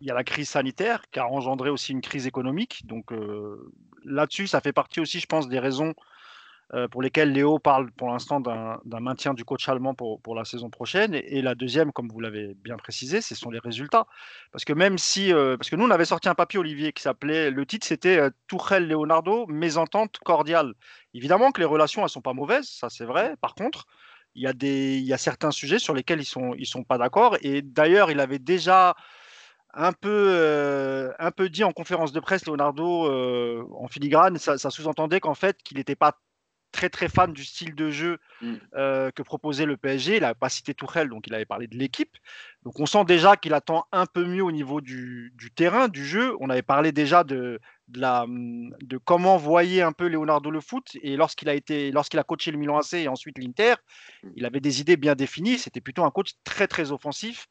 y a la crise sanitaire qui a engendré aussi une crise économique. Donc là-dessus, ça fait partie aussi, je pense, des raisons euh, pour lesquels Léo parle pour l'instant d'un maintien du coach allemand pour, pour la saison prochaine. Et, la deuxième, comme vous l'avez bien précisé, ce sont les résultats. Parce que même si, euh, parce que nous, on avait sorti un papier, Olivier, qui s'appelait, le titre c'était euh, Tourelle Leonardo, mésentente cordiale. Évidemment que les relations, elles sont pas mauvaises, ça c'est vrai. Par contre, il y, a y a certains sujets sur lesquels ils sont, ils sont pas d'accord. Et d'ailleurs, il avait déjà un peu, un peu dit en conférence de presse, Leonardo, en filigrane, ça sous-entendait qu'en fait, qu'il n'était pas très très fan du style de jeu mmh. euh, que proposait le PSG. Il n'avait pas cité Tourelle, donc il avait parlé de l'équipe. Donc on sent déjà qu'il attend un peu mieux au niveau du, terrain, du jeu. On avait parlé déjà de, de, la, de comment voyait un peu Leonardo le foot. Et lorsqu'il a, été, lorsqu'il a coaché le Milan AC et ensuite l'Inter, mmh. il avait des idées bien définies. C'était plutôt un coach très très offensif,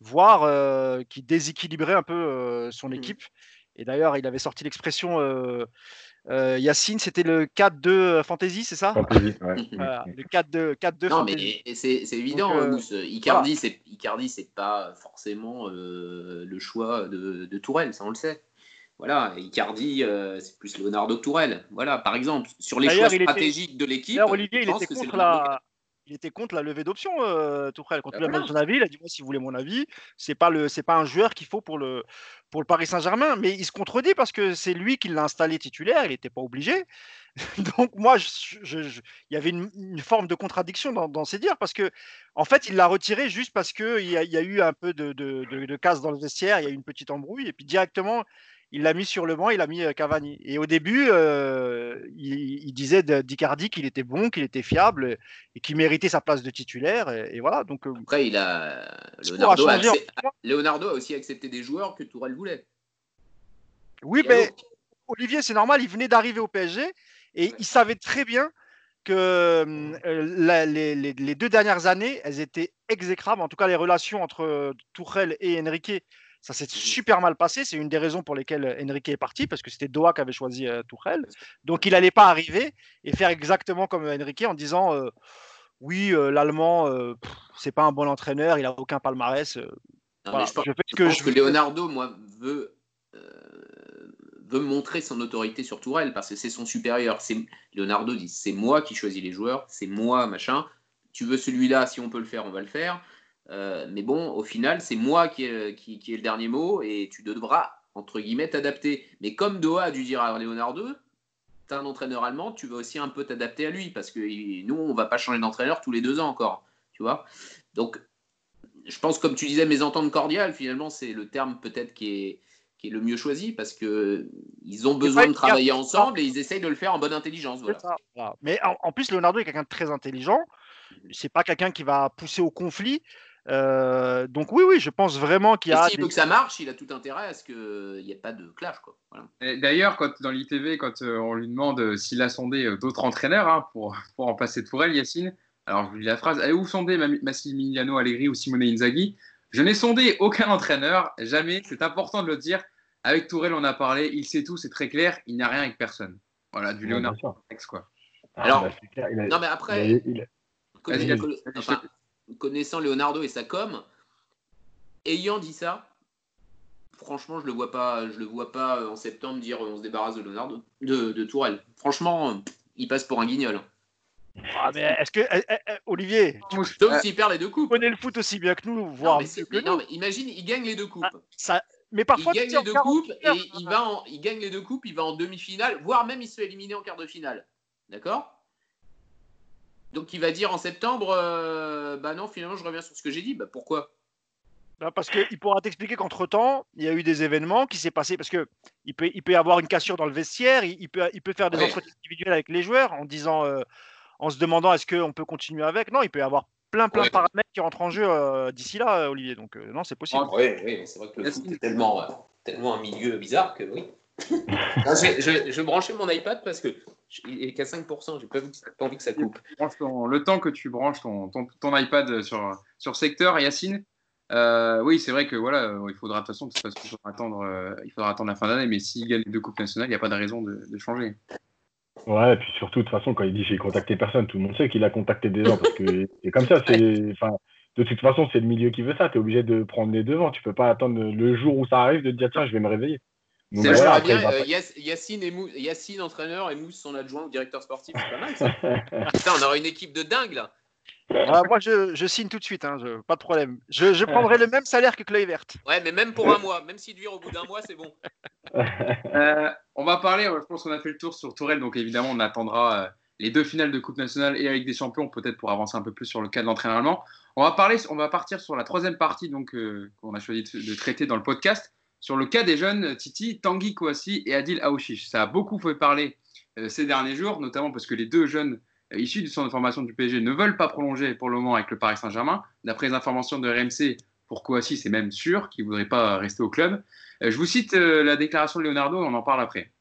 voire euh, qui déséquilibrait un peu euh, son mmh. équipe. Et d'ailleurs, il avait sorti l'expression euh, Yacine, c'était le 4-2 euh, Fantasy, c'est ça? Fantasy, ouais. le 4-2 4 Non, mais c'est évident, Donc, euh, Icardi, voilà. c'est pas forcément le choix de, de, Tourelle, ça on le sait. Voilà, Icardi, c'est plus Leonardo Tourelle. Voilà, par exemple, sur les choix stratégiques de l'équipe. Olivier, il était contre la, il était contre la levée d'options, euh, Tourelle. Quand bah il a demandé son avis, il a dit Moi, si vous voulez mon avis, c'est pas le, c'est pas un joueur qu'il faut pour le, pour le Paris Saint-Germain. Mais il se contredit parce que c'est lui qui l'a installé titulaire, il n'était pas obligé. Donc, moi, il y avait une, forme de contradiction dans, ses dires parce que, en fait, il l'a retiré juste parce qu'il y, a, y a eu un peu de, de, de, casse dans le vestiaire, il y a eu une petite embrouille, et puis directement, il l'a mis sur le banc, il a mis euh, Cavani. Et au début, euh, il, disait d'Icardi qu'il était bon, qu'il était fiable et qu'il méritait sa place de titulaire. Et, voilà. Donc, euh, Après, il a... Leonardo a, Leonardo, a aussi accepté des joueurs que Tourelle voulait. Oui, mais Olivier, c'est normal, il venait d'arriver au PSG et il savait très bien que les, deux dernières années, elles étaient exécrables. En tout cas, les relations entre Tourelle et Enrique ça s'est super mal passé. C'est une des raisons pour lesquelles Enrique est parti, parce que c'était Doha qui avait choisi euh, Tourelle. Donc il n'allait pas arriver et faire exactement comme Enrique en disant euh, oui, euh, l'Allemand, c'est pas un bon entraîneur, il a aucun palmarès. je, pense, que, Leonardo, moi, veut veut montrer son autorité sur Tourelle parce que c'est son supérieur. C'est Leonardo dit c'est moi qui choisis les joueurs, c'est moi machin. Tu veux celui-là, si on peut le faire, on va le faire. Euh, mais bon, au final, c'est moi qui ai, qui, le dernier mot et tu devras, entre guillemets, t'adapter. Mais comme Doha a dû dire à Leonardo, tu un entraîneur allemand, tu vas aussi un peu t'adapter à lui parce que nous, on va pas changer d'entraîneur tous les deux ans encore. Tu vois Donc, je pense, comme tu disais, mes ententes cordiales, finalement, c'est le terme peut-être qui est, qui est le mieux choisi parce qu'ils ont besoin de travailler ensemble et ils essayent de le faire en bonne intelligence. Voilà. Mais en, en, plus, Leonardo est quelqu'un de très intelligent. C'est pas quelqu'un qui va pousser au conflit. Euh, donc oui, oui, je pense vraiment qu'il y a. S'il veut que ça marche, il a tout intérêt à ce qu'il n'y ait pas de clash. D'ailleurs, quand, dans l'ITV, quand euh, on lui demande euh, s'il a sondé d'autres entraîneurs hein, pour, pour en passer de elle, Yacine, alors je vous lis la phrase, allez-vous sonder Massimiliano Allegri ou Simone Inzaghi? Je n'ai sondé aucun entraîneur, jamais, c'est important de le dire. Avec Tourelle, on a parlé, il sait tout, c'est très clair, il n'y a rien avec personne. Voilà, du Léonard quoi. Ah, Alors, bah, non, mais après, connaissant Leonardo et sa com, ayant dit ça, franchement, je le vois pas, je le vois pas en septembre dire on se débarrasse de Leonardo, de, de Tourelle. Franchement, il passe pour un guignol. Ah, mais est-ce que, eh, eh, eh, Olivier, sauf s'il perd les deux coupes. connaît le foot aussi bien que nous, voire non, mais, imagine, il gagne les deux coupes. Ah, ça, mais parfois, il gagne les deux coupes et il, va en, il gagne les deux coupes, il va en demi-finale, voire même il se fait éliminer en quart de finale. D'accord? Donc il va dire en septembre, euh, bah non, finalement je reviens sur ce que j'ai dit. Bah pourquoi? Bah, parce qu'il pourra t'expliquer qu'entre temps, il y a eu des événements qui s'est passé parce que il peut, il peut avoir une cassure dans le vestiaire, il, peut, il peut faire des entretiens individuels avec les joueurs en disant, euh, en se demandant est-ce qu'on peut continuer avec? Non, il peut y avoir plein plein de paramètres qui rentrent en jeu euh, d'ici là, Olivier. Donc non, c'est possible. oui, oui c'est vrai que le foot est tellement, tellement un milieu bizarre que oui. je, je, branchais mon iPad parce que il est qu'à 5%, j'ai pas, pas, envie que ça coupe. le temps que tu branches ton, ton, iPad sur, sur secteur, Yacine, euh, oui, c'est vrai que voilà, il faudra de toute façon, parce qu'il faudra attendre, euh, il faudra attendre la fin d'année, mais s'il gagne les deux coupes nationales, il n'y a pas de raison de, changer. Ouais, et puis surtout, de toute façon, quand il dit j'ai contacté personne, tout le monde sait qu'il a contacté des gens, parce que c'est comme ça, c'est, de toute façon, c'est le milieu qui veut ça, tu es obligé de prendre les devants, tu peux pas attendre le jour où ça arrive de te dire tiens, je vais me réveiller. C'est voilà, bien, Yacine, et Yacine, entraîneur, et Mousse, son adjoint, directeur sportif, c'est pas mal ça. Putain, on aura une équipe de dingue là. Ah, moi, je, signe tout de suite, hein, pas de problème. Je, prendrai le même salaire que Chloé Verte. Ouais, mais même pour un mois, même s'il vire au bout d'un mois, c'est bon. Euh, on va parler, je pense qu'on a fait le tour sur Tourelle, donc évidemment, on attendra euh, les deux finales de Coupe nationale et avec des champions, peut-être pour avancer un peu plus sur le cas de l'entraînement allemand. On va, parler, on va partir sur la troisième partie donc euh, qu'on a choisi de, traiter dans le podcast, sur le cas des jeunes Titi, Tanguy Kouassi et Adil Aouchiche. Ça a beaucoup fait parler ces derniers jours, notamment parce que les deux jeunes euh, issus du centre de formation du PSG ne veulent pas prolonger pour le moment avec le Paris Saint-Germain. D'après les informations de RMC, pour Kouassi, c'est même sûr qu'il ne voudrait pas rester au club. Euh, je vous cite euh, la déclaration de Leonardo, on en parle après.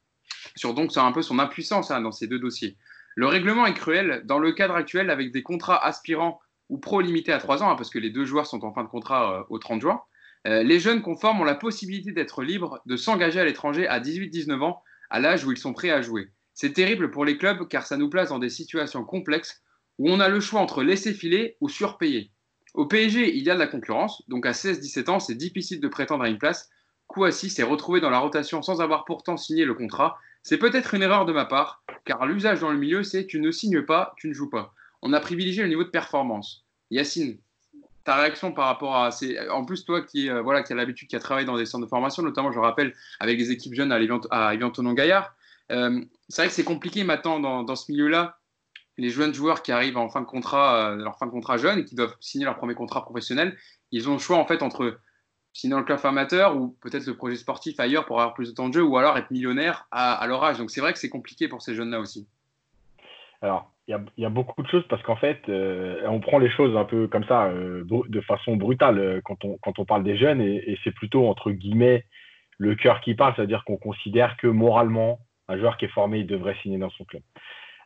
Sur donc sur un peu son impuissance hein, dans ces deux dossiers. Le règlement est cruel dans le cadre actuel avec des contrats aspirants ou pro limités à 3 ans, hein, parce que les deux joueurs sont en fin de contrat au 30 juin. Les jeunes conformes ont la possibilité d'être libres de s'engager à l'étranger à 18-19 ans, à l'âge où ils sont prêts à jouer. C'est terrible pour les clubs car ça nous place dans des situations complexes où on a le choix entre laisser filer ou surpayer. Au PSG, il y a de la concurrence, donc à 16-17 ans, c'est difficile de prétendre à une place. Kouassi s'est retrouvé dans la rotation sans avoir pourtant signé le contrat. C'est peut-être une erreur de ma part, car l'usage dans le milieu, c'est tu ne signes pas, tu ne joues pas. On a privilégié le niveau de performance. Yacine, ta réaction par rapport à ces... En plus, toi qui, euh, voilà, qui as l'habitude, qui a travaillé dans des centres de formation, notamment, je rappelle, avec des équipes jeunes à Evian Gaillard, euh, c'est vrai que c'est compliqué maintenant dans, ce milieu-là. Les jeunes joueurs qui arrivent en fin de contrat, euh, leur fin de contrat jeune et qui doivent signer leur premier contrat professionnel, ils ont le choix en fait entre signer dans le club amateur ou peut-être le projet sportif ailleurs pour avoir plus de temps de jeu ou alors être millionnaire à, leur âge. Donc c'est vrai que c'est compliqué pour ces jeunes-là aussi. Alors, il y, a beaucoup de choses parce qu'en fait, euh, on prend les choses un peu comme ça, de façon brutale quand on, quand on parle des jeunes et c'est plutôt entre guillemets le cœur qui parle, c'est-à-dire qu'on considère que moralement, un joueur qui est formé, il devrait signer dans son club.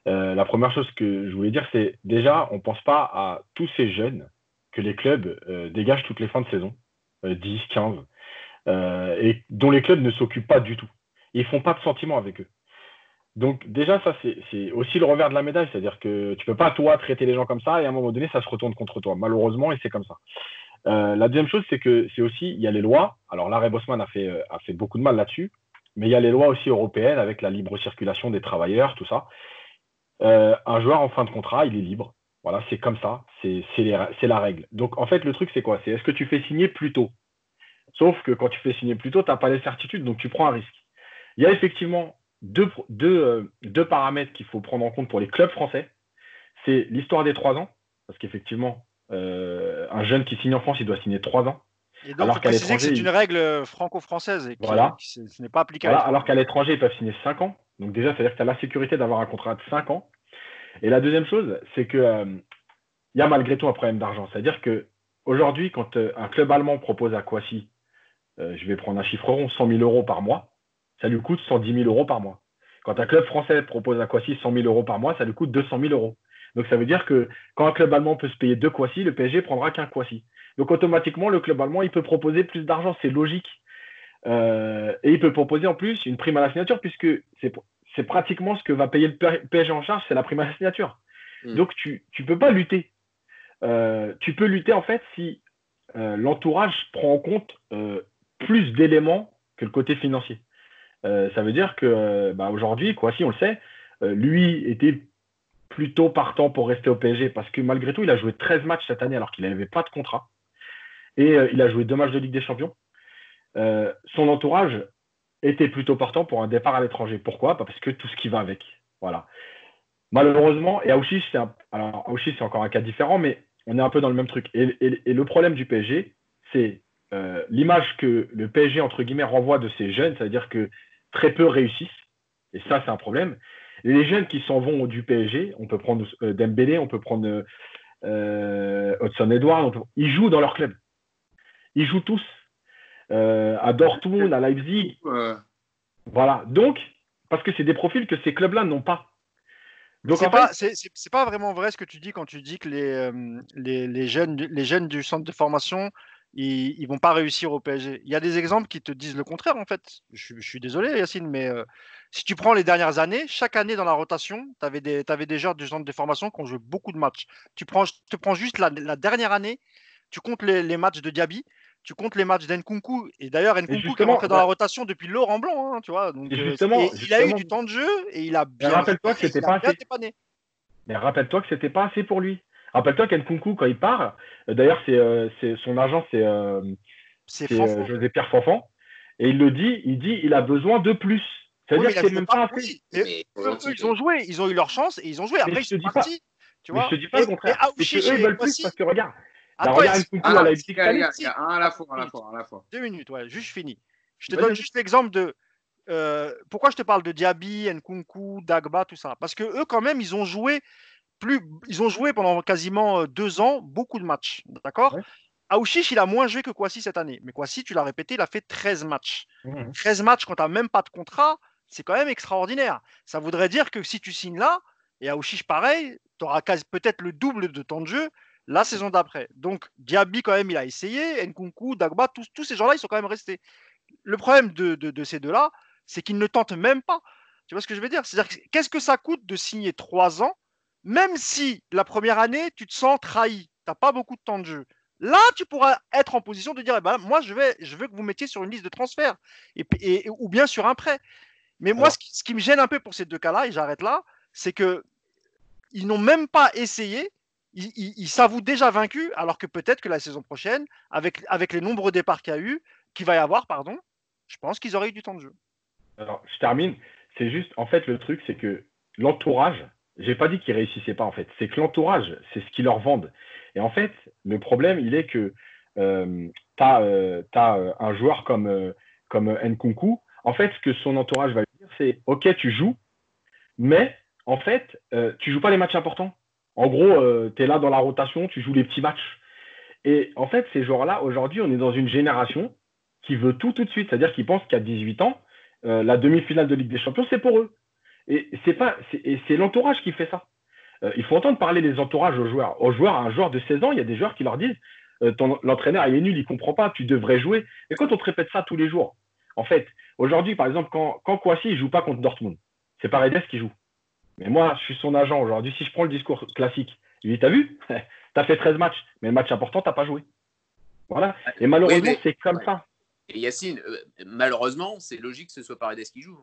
Euh, la première chose que je voulais dire, c'est déjà, on ne pense pas à tous ces jeunes que les clubs euh, dégagent toutes les fins de saison, 10, euh, 15, et dont les clubs ne s'occupent pas du tout. Ils font pas de sentiments avec eux. Donc déjà, ça, c'est aussi le revers de la médaille, c'est-à-dire que tu ne peux pas, toi, traiter les gens comme ça, et à un moment donné, ça se retourne contre toi, malheureusement, et c'est comme ça. la deuxième chose, c'est que c'est aussi, il y a les lois. Alors l'arrêt Bosman a fait, a fait beaucoup de mal là-dessus. Mais il y a les lois aussi européennes avec la libre circulation des travailleurs, tout ça. Euh, un joueur en fin de contrat, il est libre. Voilà, c'est comme ça, c'est la règle. Donc en fait, le truc, c'est quoi? C'est est-ce que tu fais signer plus tôt? Sauf que quand tu fais signer plus tôt, tu n'as pas les certitudes, donc tu prends un risque. Il y a effectivement deux, deux, euh, paramètres qu'il faut prendre en compte pour les clubs français. C'est l'histoire des trois ans, parce qu'effectivement, euh, un jeune qui signe en France, il doit signer trois ans. Et donc, alors qu'à l'étranger, c'est une règle euh, franco-française et voilà. ce n'est pas applicable. alors qu'à l'étranger, ils peuvent signer 5 ans. Donc déjà, c'est-à-dire que tu as la sécurité d'avoir un contrat de 5 ans. Et la deuxième chose, c'est que euh, il y a malgré tout un problème d'argent. C'est-à-dire que aujourd'hui, quand euh, un club allemand propose à Kwasi, je vais prendre un chiffre rond, 100 000 euros par mois, ça lui coûte 110 000 euros par mois. Quand un club français propose à Kwasi 100 000 euros par mois, ça lui coûte 200 000 euros. Donc ça veut dire que quand un club allemand peut se payer deux Kwasi, le PSG prendra qu'un Kwasi. Donc automatiquement, le club allemand, il peut proposer plus d'argent, c'est logique. Euh, et il peut proposer en plus une prime à la signature, puisque c'est pratiquement ce que va payer le PSG en charge, c'est la prime à la signature. Hmm. Donc tu ne peux pas lutter. Euh, tu peux lutter en fait si euh, l'entourage prend en compte plus d'éléments que le côté financier. Ça veut dire que bah, aujourd'hui, quoi, si on le sait, lui était plutôt partant pour rester au PSG parce que malgré tout, il a joué 13 matchs cette année alors qu'il n'avait pas de contrat. Et il a joué deux matchs de Ligue des Champions. Euh, son entourage était plutôt partant pour un départ à l'étranger. Pourquoi? Parce que tout ce qui va avec. Voilà. Malheureusement, et Aouchiche, c'est encore un cas différent, mais on est un peu dans le même truc. Et, le problème du PSG, c'est euh, l'image que le PSG entre guillemets renvoie de ces jeunes, c'est-à-dire que très peu réussissent. Et ça, c'est un problème. les jeunes qui s'en vont du PSG, on peut prendre euh, Dembélé, on peut prendre Hudson Edouard, ils jouent dans leur club. Ils jouent tous. Euh, à Dortmund, à Leipzig. Voilà. Donc, parce que c'est des profils que ces clubs-là n'ont pas. Donc c'est pas, c'est pas vraiment vrai ce que tu dis quand tu dis que les, euh, les, les, jeunes, les jeunes du centre de formation, ils, ils vont pas réussir au PSG. Il y a des exemples qui te disent le contraire en fait. Je, suis désolé Yacine, mais euh, si tu prends les dernières années, chaque année dans la rotation, tu avais des, avais des joueurs du centre de formation qui ont joué beaucoup de matchs. Tu prends, te prends juste la, la dernière année, tu comptes les, les matchs de Diaby, tu comptes les matchs d'Enkunku. Et d'ailleurs, Nkunku qui est rentré dans la rotation depuis Laurent Blanc, hein, tu vois. Donc, euh, il a eu du temps de jeu et il a bien. Rappelle-toi que c'était pas assez. Mais rappelle-toi que c'était pas assez pour lui. Rappelle-toi qu'Nkunku, quand il part, euh, d'ailleurs, euh, c'est, son agent, c'est, c'est, José Pierre Fanfan, et il le dit, il dit, il a besoin de plus. C'est-à-dire que c'est même pas assez. ils ont joué, ils ont eu leur chance et ils ont joué. Après, ils sont partis. Tu vois. je te dis pas le contraire. C'est eux, ils veulent plus parce que regarde, Attends, regarde ah, à la un à la fois, à la fois, à la fois. Deux minutes, ouais, juste fini. Je te donne juste l'exemple de euh, pourquoi je te parle de Diaby, Nkunku, Dagba, tout ça? Parce que eux, quand même, ils ont joué plus, ils ont joué pendant quasiment euh, deux ans beaucoup de matchs, d'accord? Ouais. Aouchiche, il a moins joué que Kwasi cette année. Mais Kwasi, tu l'as répété, il a fait 13 matchs. 13 mmh. matchs quand tu n'as même pas de contrat, c'est quand même extraordinaire. Ça voudrait dire que si tu signes là, et Aouchiche pareil, tu auras peut-être le double de temps de jeu la saison d'après. Donc Diaby, quand même, il a essayé, Nkunku, Dagba, tous, tous ces gens-là, ils sont quand même restés. Le problème de, de, ces deux-là, c'est qu'ils ne tentent même pas. Tu vois ce que je veux dire? C'est-à-dire, qu'est-ce que ça coûte de signer trois ans, même si la première année, tu te sens trahi, tu n'as pas beaucoup de temps de jeu. Là, tu pourras être en position de dire, eh ben, moi, je, vais, je veux que vous mettiez sur une liste de transfert, et, ou bien sur un prêt. Mais moi, ce qui, ce qui, me gêne un peu pour ces deux cas-là, et j'arrête là, c'est que ils n'ont même pas essayé il, s'avoue déjà vaincu, alors que peut-être que la saison prochaine, avec, avec les nombreux départs qu'il y a eu, qu'il va y avoir, pardon, je pense qu'ils auraient eu du temps de jeu. Alors, je termine. C'est juste, en fait, le truc, c'est que l'entourage, j'ai pas dit qu'ils réussissaient pas, en fait. C'est que l'entourage, c'est ce qu'ils leur vendent. Et en fait, le problème, il est que euh, tu as, euh, euh, un joueur comme, Nkunku. En fait, ce que son entourage va lui dire, c'est OK, tu joues, mais en fait, tu joues pas les matchs importants. En gros, tu es là dans la rotation, tu joues les petits matchs. Et en fait, ces joueurs-là, aujourd'hui, on est dans une génération qui veut tout tout de suite. C'est-à-dire qu'ils pensent qu'à 18 ans, la demi-finale de Ligue des Champions, c'est pour eux. Et c'est pas, c'est l'entourage qui fait ça. Euh, il faut entendre parler des entourages aux joueurs. Aux joueurs, un joueur de 16 ans, il y a des joueurs qui leur disent l'entraîneur il est nul, il comprend pas, tu devrais jouer. Et quand on te répète ça tous les jours, en fait, aujourd'hui, par exemple, quand, quand Kouassi ne joue pas contre Dortmund, c'est Paredes qui joue. Mais moi, je suis son agent aujourd'hui. Si je prends le discours classique, il dit T'as vu? T'as fait 13 matchs, mais le match important, t'as pas joué. Voilà. Et malheureusement, c'est comme ça. Et Yacine, euh, malheureusement, c'est logique que ce soit Paredes qui joue.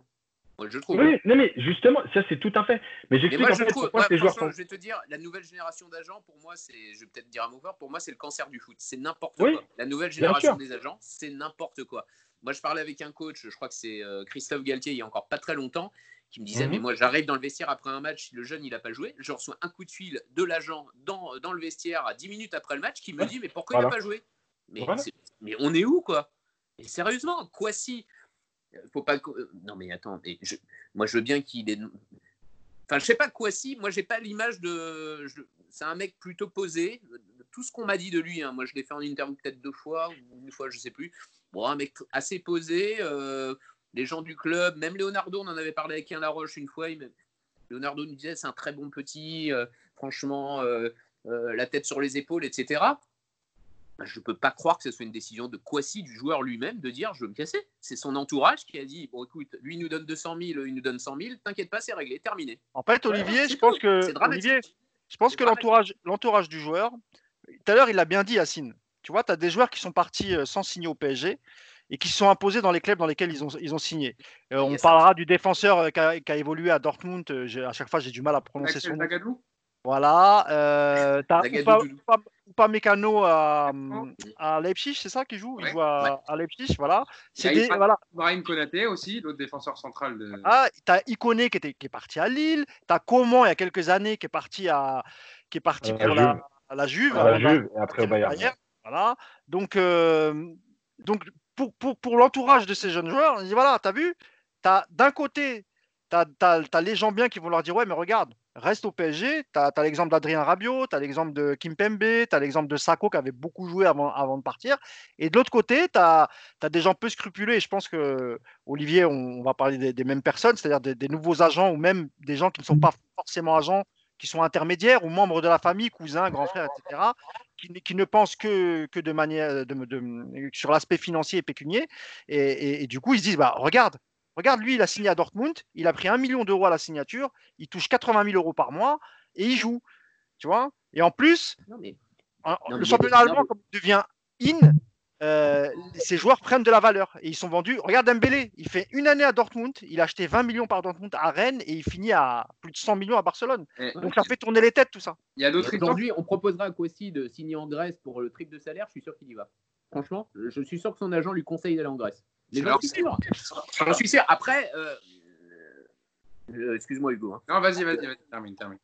Moi, je trouve. Oui, non, mais justement, ça, c'est tout à fait. Mais j'explique en fait pourquoi ces joueurs Je vais te dire, la nouvelle génération d'agents, pour moi, c'est, je vais peut-être dire un mot fort, pour moi, c'est le cancer du foot. C'est n'importe quoi. La nouvelle génération des agents, c'est n'importe quoi. Moi, je parlais avec un coach, je crois que c'est euh, Christophe Galtier, il y a encore pas très longtemps, qui me disait Mais mhm. moi, j'arrive dans le vestiaire après un match, si le jeune il n'a pas joué, je reçois un coup de fil de l'agent dans, dans le vestiaire à 10 minutes après le match qui me dit Mais pourquoi il n'a pas joué? Mais, mais on est où, quoi? Et sérieusement, quoi si faut pas non mais attends je... moi je veux bien qu'il ait enfin je sais pas quoi si moi j'ai pas l'image de c'est un mec plutôt posé tout ce qu'on m'a dit de lui hein. moi je l'ai fait en interview peut-être deux fois ou une fois je sais plus bon un mec assez posé euh, les gens du club, même Leonardo, on en avait parlé avec un Laroche une fois. Leonardo nous disait c'est un très bon petit. Euh, franchement la tête sur les épaules, etc. Bah, je ne peux pas croire que ce soit une décision de Kwasi, du joueur lui-même, de dire je veux me casser. C'est son entourage qui a dit bon, écoute, lui nous donne 200 000, il nous donne 100 000, t'inquiète pas, c'est réglé, terminé. En fait, Olivier, je pense que, Olivier, je pense que l'entourage, l'entourage du joueur, tout à l'heure, il l'a bien dit, Yacine. Tu vois, tu as des joueurs qui sont partis euh, sans signer au PSG et qui se sont imposés dans les clubs dans lesquels ils ont, ils ont signé. Euh, on parlera du défenseur euh, qui a, évolué à Dortmund. à chaque fois, j'ai du mal à prononcer son nom. Voilà. Euh, t'as pas Mécano à, à Leipzig, c'est ça qui joue? Il joue à, Leipzig, voilà. C'est des, voilà. Brahim Konaté aussi, l'autre défenseur central. De... Ah, t'as Ikoné qui, était, qui est parti à Lille. T'as Coman il y a quelques années qui est parti à qui est parti pour la, à la Juve. À la Juve et après au Bayern. Voilà. Donc, euh, donc pour, pour, pour l'entourage de ces jeunes joueurs, on dit voilà, t'as vu, t'as d'un côté, t'as as, as les gens bien qui vont leur dire ouais, mais regarde, reste au PSG. Tu as, l'exemple d'Adrien Rabiot, tu as l'exemple de Kim Pembe, tu as l'exemple de Sako qui avait beaucoup joué avant, de partir. Et de l'autre côté, tu as, des gens peu scrupuleux. Et je pense que, Olivier, on, va parler des, mêmes personnes, c'est-à-dire des, nouveaux agents ou même des gens qui ne sont pas forcément agents, qui sont intermédiaires ou membres de la famille, cousins, grands frères, etc., qui, ne pensent que, sur l'aspect financier et pécunier. Et, et, du coup, ils se disent bah, regarde, Regarde, lui, il a signé à Dortmund, il a pris un million d'euros à la signature, il touche 80 000 euros par mois et il joue. Tu vois? Et en plus, le championnat allemand, comme il devient in, euh, ces joueurs prennent de la valeur et ils sont vendus. Regarde Dembélé, il fait une année à Dortmund, il a acheté 20 millions par Dortmund à Rennes et il finit à plus de 100 millions à Barcelone. Donc ça fait tourner les têtes tout ça. Il y a d'autres Aujourd'hui, on proposera à Kwasi de signer en Grèce pour le triple de salaire, je suis sûr qu'il y va. Franchement, je suis sûr que son agent lui conseille d'aller en Grèce. J'en suis sûr. Après, euh, euh, excuse-moi Hugo. Hein. Non, vas-y, vas-y, vas termine, termine.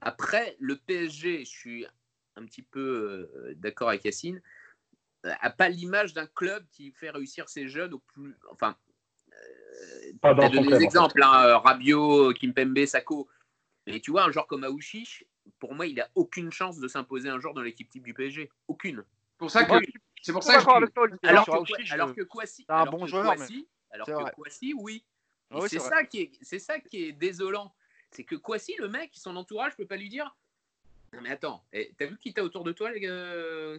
Après, le PSG, je suis un petit peu euh, d'accord avec Yacine, n'a pas l'image d'un club qui fait réussir ses jeunes au plus. Enfin, pas dans donné des exemples, hein, Rabiot, Kimpembe, Sako. Mais tu vois, un joueur comme Aouchiche, pour moi, il n'a aucune chance de s'imposer un jour dans l'équipe type du PSG. Aucune. Pour ça que c'est pour ça que je... alors, que, alors que Kwasi, un bon joueur, alors que Kwasi, oui. C'est ça qui est, c'est ça qui est désolant, c'est que Kwasi, le mec, son entourage peut pas lui dire. Non mais attends, eh, t'as vu qui t'a autour de toi, les gars?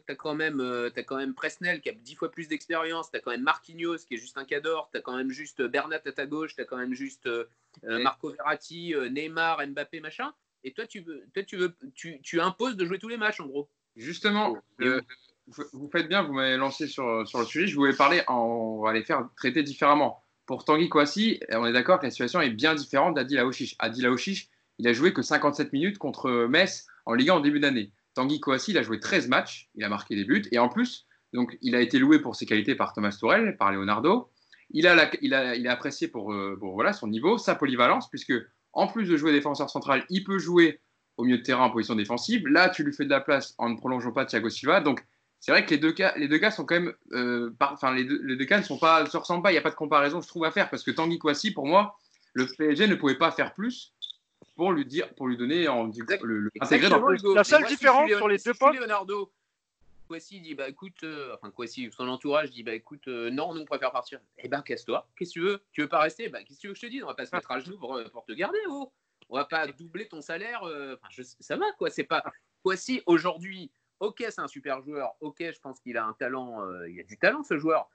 T'as quand même, euh, as quand même Presnel qui a dix fois plus d'expérience, t'as quand même Marquinhos qui est juste un cador, t'as quand même juste Bernat à ta gauche, t'as quand même juste euh, euh, Marco Verratti, Neymar, Mbappé, machin. Et toi, tu veux, toi, tu veux, tu, tu imposes de jouer tous les matchs en gros. Justement, vous faites bien, vous m'avez lancé sur, sur le sujet. Je voulais parler, on va les faire traiter différemment. Pour Tanguy Kouassi, on est d'accord que la situation est bien différente d'Adil Aouchiche. Adil Aouchiche, il a joué que 57 minutes contre Metz en Ligue 1 en début d'année. Tanguy Kouassi, il a joué 13 matchs, il a marqué des buts, et en plus, donc, il a été loué pour ses qualités par Thomas Tourel, par Leonardo. Il, a il, a, il est apprécié pour, euh, pour, voilà, son niveau, sa polyvalence, puisque en plus de jouer défenseur central, il peut jouer au milieu de terrain en position défensive. Là, tu lui fais de la place en ne prolongeant pas Thiago Silva. Donc, c'est vrai que les deux cas, les deux cas sont quand même, euh, enfin les, deux, les deux, cas ne sont pas, se ressemblent pas. Il n'y a pas de comparaison, je trouve, à faire parce que Tanguy Kouassi, pour moi, le PSG ne pouvait pas faire plus pour lui dire, pour lui donner en, le, intégrer dans le La seule différence sur les deux postes. Leonardo Kouassi dit bah écoute, euh, enfin Kouassi, son entourage dit bah écoute, euh, non, nous on préfère partir. Eh ben casse-toi. Qu'est-ce que tu veux? Tu veux pas rester? Bah qu'est-ce que tu veux que je te dise? On va pas se mettre à genoux pour, pour te garder, oh. On va pas doubler ton salaire. Je, ça va quoi. C'est pas Kouassi aujourd'hui Ok, c'est un super joueur. Ok, je pense qu'il a un talent. Euh, il a du talent, ce joueur.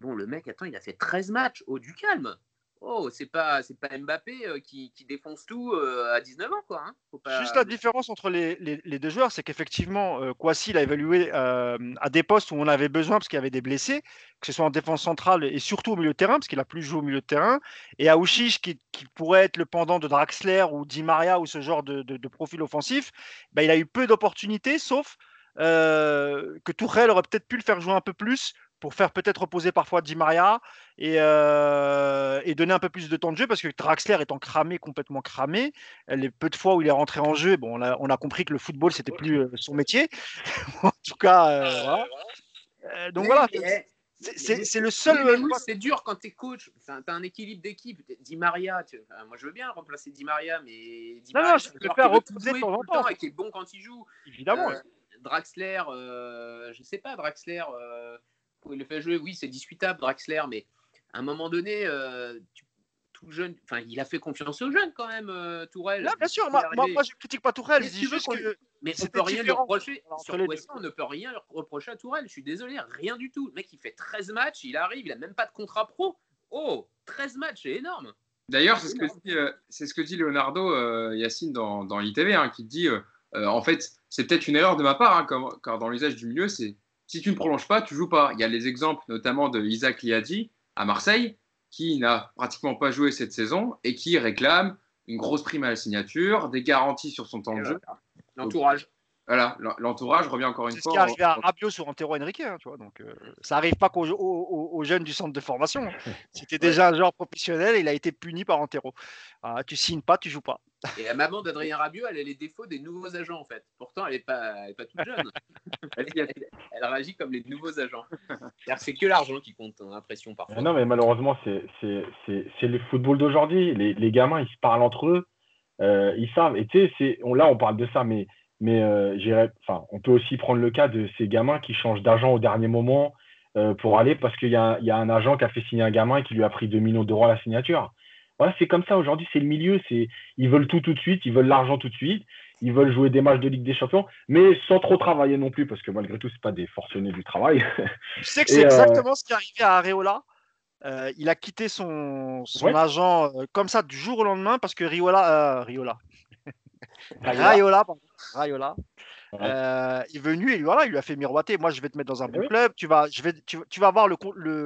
Bon, le mec, attends, il a fait 13 matchs. Oh, du calme. Oh, c'est pas, c'est pas Mbappé euh, qui, défonce tout euh, à 19 ans, quoi. Hein. Juste la différence entre les, deux joueurs, c'est qu'effectivement, Kwasi l'a évalué à des postes où on avait besoin parce qu'il y avait des blessés, que ce soit en défense centrale et surtout au milieu de terrain, parce qu'il a plus joué au milieu de terrain. Et Aouchiche, qui, qui pourrait être le pendant de Draxler ou Di Maria ou ce genre de, profil offensif, bah, il a eu peu d'opportunités, sauf euh, que Tourelle aurait peut-être pu le faire jouer un peu plus pour faire peut-être reposer parfois Di Maria euh, et, donner un peu plus de temps de jeu parce que Draxler étant cramé, complètement cramé, les peu de fois où il est rentré en jeu, bon, on a, compris que le football c'était plus euh, son métier. en tout cas, donc voilà. C'est le seul. c'est dur quand tu es coach. Tu as un équilibre d'équipe. Di Maria, moi je veux bien remplacer Di Maria, mais Di Maria, non, je peux faire reposer de temps en temps. Et qui est bon quand il joue. Évidemment. Draxler, euh, je sais pas, Draxler, euh, il le fait jouer, oui, c'est discutable, Draxler, mais à un moment donné, euh, tout jeune. Enfin, il a fait confiance aux jeunes quand même, euh, Tourelle. Là, bien sûr, moi, moi, moi, je critique pas Tourelle. Je dis juste que. Mais on peut rien lui reprocher. Sur on ne peut rien reprocher à Tourelle. Je suis désolé, rien du tout. Le mec, il fait 13 matchs, il arrive, il a même pas de contrat pro. Oh, 13 matchs, c'est énorme. D'ailleurs, c'est ce, que dit, euh, c'est ce que dit Leonardo euh, Yacine dans, dans l'ITV, hein, qui dit en fait, c'est peut-être une erreur de ma part, hein, car dans l'usage du milieu, c'est si tu ne prolonges pas, tu joues pas. Il y a les exemples notamment de Isaac Liadi à Marseille, qui n'a pratiquement pas joué cette saison et qui réclame une grosse prime à la signature, des garanties sur son temps de jeu. L'entourage. Voilà, l'entourage revient encore une fois. C'est ce qui arrive à Rabiot sur Antero Henrique, hein, tu vois. Donc, euh, ça n'arrive pas qu'aux jeunes du centre de formation. Hein. C'était déjà un joueur professionnel et il a été puni par Antero. Ah, tu signes pas, tu joues pas. Et la maman d'Adrien Rabiot, elle a les défauts des nouveaux agents, en fait. Pourtant, elle n'est pas, pas toute jeune. elle, réagit comme les nouveaux agents. C'est que l'argent qui compte, on a l'impression parfois. Non, mais malheureusement, c'est le football d'aujourd'hui. Les, les, gamins, ils se parlent entre eux. Euh, ils savent. Et tu sais, là, on parle de ça, mais mais euh, enfin, on peut aussi prendre le cas de ces gamins qui changent d'agent au dernier moment euh, pour aller parce qu'il y, a un agent qui a fait signer un gamin et qui lui a pris 2 millions d'euros à la signature. Voilà, c'est comme ça aujourd'hui, c'est le milieu. C'est, ils veulent tout tout de suite, ils veulent l'argent tout de suite, ils veulent jouer des matchs de Ligue des Champions, mais sans trop travailler non plus parce que malgré tout, c'est pas des forcenés du travail. Tu sais que c'est euh, exactement ce qui est arrivé à Areola. il a quitté son, son agent comme ça du jour au lendemain parce que Riola, Riola, Rayola, Rayola. Euh, il est venu et lui, voilà, il lui a fait miroiter. Moi, je vais te mettre dans un bon club. Tu vas, je vais, tu, vas avoir le,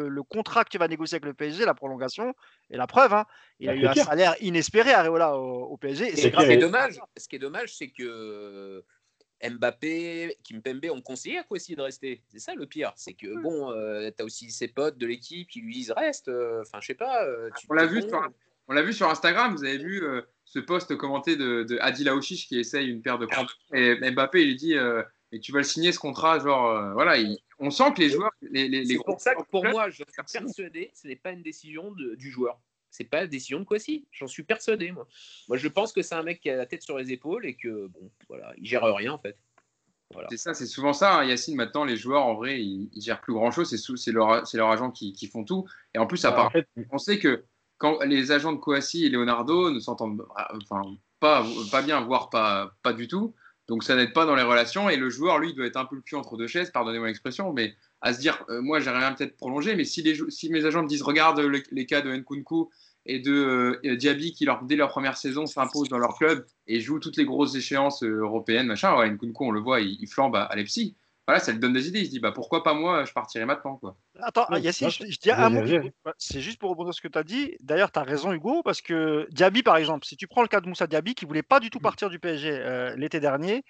le, contrat que tu vas négocier avec le PSG, la prolongation. Et la preuve, hein, il a bah, eu un salaire inespéré à Réola au, PSG. Et ce, qui est dommage, ce qui est dommage, c'est que Mbappé, Kimpembe ont conseillé à Kwesi de rester. C'est ça le pire. C'est que, bon, euh, tu as aussi ses potes de l'équipe qui lui disent reste. Euh, enfin, je sais pas. on l'a vu, on l'a vu sur Instagram, vous avez vu euh, ce post commenté de, de Adil Aouchiche qui essaye une paire de crampons. Et Mbappé, il lui dit euh, Et tu vas le signer ce contrat Genre, euh, voilà, on sent que les joueurs. Les, pour ça que pour moi, je suis persuadé ce n'est pas une décision du joueur. C'est pas la décision de Kwasi. J'en suis persuadé, moi. Moi, je pense que c'est un mec qui a la tête sur les épaules et que, bon, voilà, il gère rien, en fait. C'est ça, c'est souvent ça, hein, Yacine. Maintenant, les joueurs, en vrai, ils, ne gèrent plus grand chose. C'est, leur, leur agent qui, qui, font tout. Et en plus, à part, on sait que quand les agents de Kouassi et Leonardo ne s'entendent enfin, pas, pas bien, voire pas, pas du tout. Donc ça n'aide pas dans les relations et le joueur, lui, doit être un peu le cul entre deux chaises, pardonnez-moi l'expression, mais à se dire, euh, moi j'aimerais peut-être prolonger, mais si, les, si mes agents me disent, regarde les cas de Nkunku et de euh, Diaby qui, dès leur première saison, s'imposent dans leur club et jouent toutes les grosses échéances euh, européennes, machin, Nkunku, on le voit, il, flambe à, à Leipzig voilà, ça lui donne des idées. Il se dit, bah, pourquoi pas moi, je partirai maintenant. Quoi. Attends, Yassine, je, dis un mot. C'est juste pour rebondir sur ce que tu as dit. D'ailleurs, tu as raison, Hugo, parce que Diaby, par exemple, si tu prends le cas de Moussa Diaby, qui voulait pas du tout mm. partir du PSG euh, l'été dernier,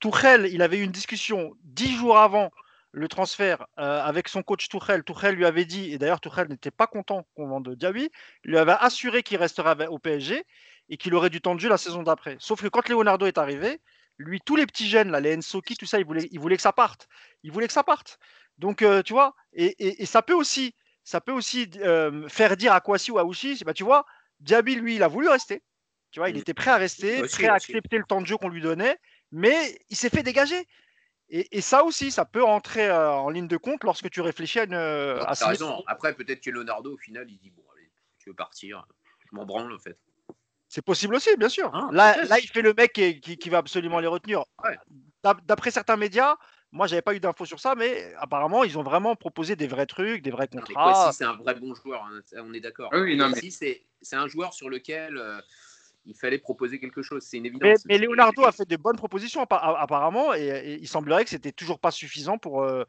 Tourelle, il avait eu une discussion dix jours avant le transfert euh, avec son coach Tourelle. Tourelle lui avait dit, et d'ailleurs Tourelle n'était pas content qu'on vende Diaby, il lui avait assuré qu'il resterait au PSG et qu'il aurait du temps de jeu la saison d'après. Sauf que quand Leonardo est arrivé, lui, tous les petits jeunes, là, les Ensoki, tout ça, il voulait, il voulait que ça parte. Il voulait que ça parte. Donc, euh, tu vois, et, ça peut aussi, ça peut aussi euh, faire dire à Kwasi ou à Uchi, bah, tu vois, Diaby, lui, il a voulu rester. Tu vois, il mmh. était prêt à rester, prêt à accepter le temps de jeu qu'on lui donnait, mais il s'est fait dégager. Et, ça aussi, ça peut entrer euh, en ligne de compte lorsque tu réfléchis à une. à raison. Après, peut-être que Leonardo, au final, il dit Bon, allez, tu veux partir, je m'en branle, en fait. C'est possible aussi, bien sûr. Ah, là, là, il fait le mec qui, va absolument les retenir. D'après certains médias, moi, j'avais pas eu d'infos sur ça, mais apparemment, ils ont vraiment proposé des vrais trucs, des vrais contrats. c'est un vrai bon joueur, hein, on est d'accord. oui, non, c'est un joueur sur lequel euh, il fallait proposer quelque chose. C'est une évidence. Mais, Leonardo a fait de bonnes propositions apparemment, et, il semblerait que c'était toujours pas suffisant pour, euh,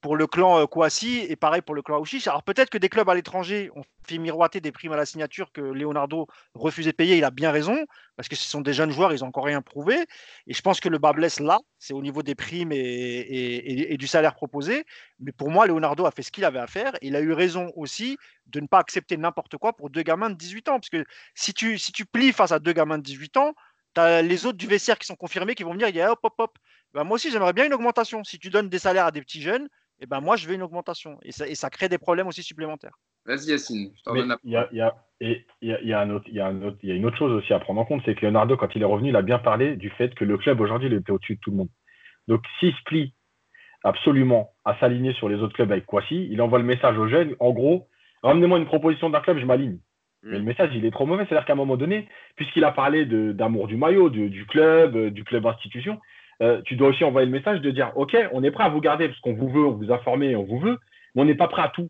pour le clan euh, Kouassi et pareil pour le clan Aouchiche. Alors peut-être que des clubs à l'étranger ont fait miroiter des primes à la signature que Leonardo refusait de payer. Il a bien raison, parce que ce sont des jeunes joueurs, ils n'ont encore rien prouvé. Et je pense que le bas blesse là, c'est au niveau des primes et, du salaire proposé. Mais pour moi, Leonardo a fait ce qu'il avait à faire. il a eu raison aussi de ne pas accepter n'importe quoi pour deux gamins de 18 ans. Parce que si tu, si tu plies face à deux gamins de 18 ans, tu as les autres du vestiaire qui sont confirmés qui vont venir, il y a hop, hop, hop. Ben, moi aussi, j'aimerais bien une augmentation. Si tu donnes des salaires à des petits jeunes, eh ben moi, je veux une augmentation. Et ça, et ça crée des problèmes aussi supplémentaires. Vas-y, Yacine. Il y a, y, a, y, y, a une autre chose aussi à prendre en compte, c'est que Leonardo, quand il est revenu, il a bien parlé du fait que le club aujourd'hui, il était au-dessus de tout le monde. Donc, s'il se plie absolument à s'aligner sur les autres clubs avec Kwasi, il envoie le message aux jeunes, en gros, ramenez-moi une proposition d'un club, je m'aligne. Mais le message, il est trop mauvais. C'est-à-dire qu'à un moment donné, puisqu'il a parlé d'amour du maillot, du club, euh, du club institution, euh, tu dois aussi envoyer le message de dire OK, on est prêt à vous garder parce qu'on vous veut, on vous a formé, on vous veut, mais on n'est pas prêt à tout.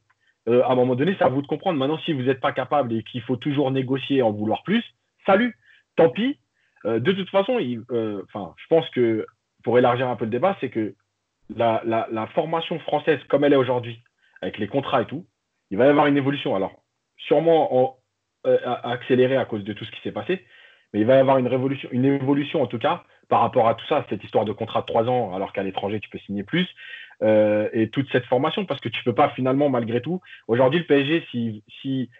Euh, à un moment donné, c'est à vous de comprendre. Maintenant, si vous n'êtes pas capable et qu'il faut toujours négocier en vouloir plus, salut, tant pis. de toute façon, je pense que pour élargir un peu le débat, c'est que la, formation française, comme elle est aujourd'hui, avec les contrats et tout, il va y avoir une évolution. Alors, sûrement en, euh, accéléré à cause de tout ce qui s'est passé, mais il va y avoir une, révolution, une évolution en tout cas par rapport à tout ça, cette histoire de contrat de trois ans, alors qu'à l'étranger, tu peux signer plus, euh, et toute cette formation, parce que tu ne peux pas finalement, malgré tout, aujourd'hui, le PSG, si, si,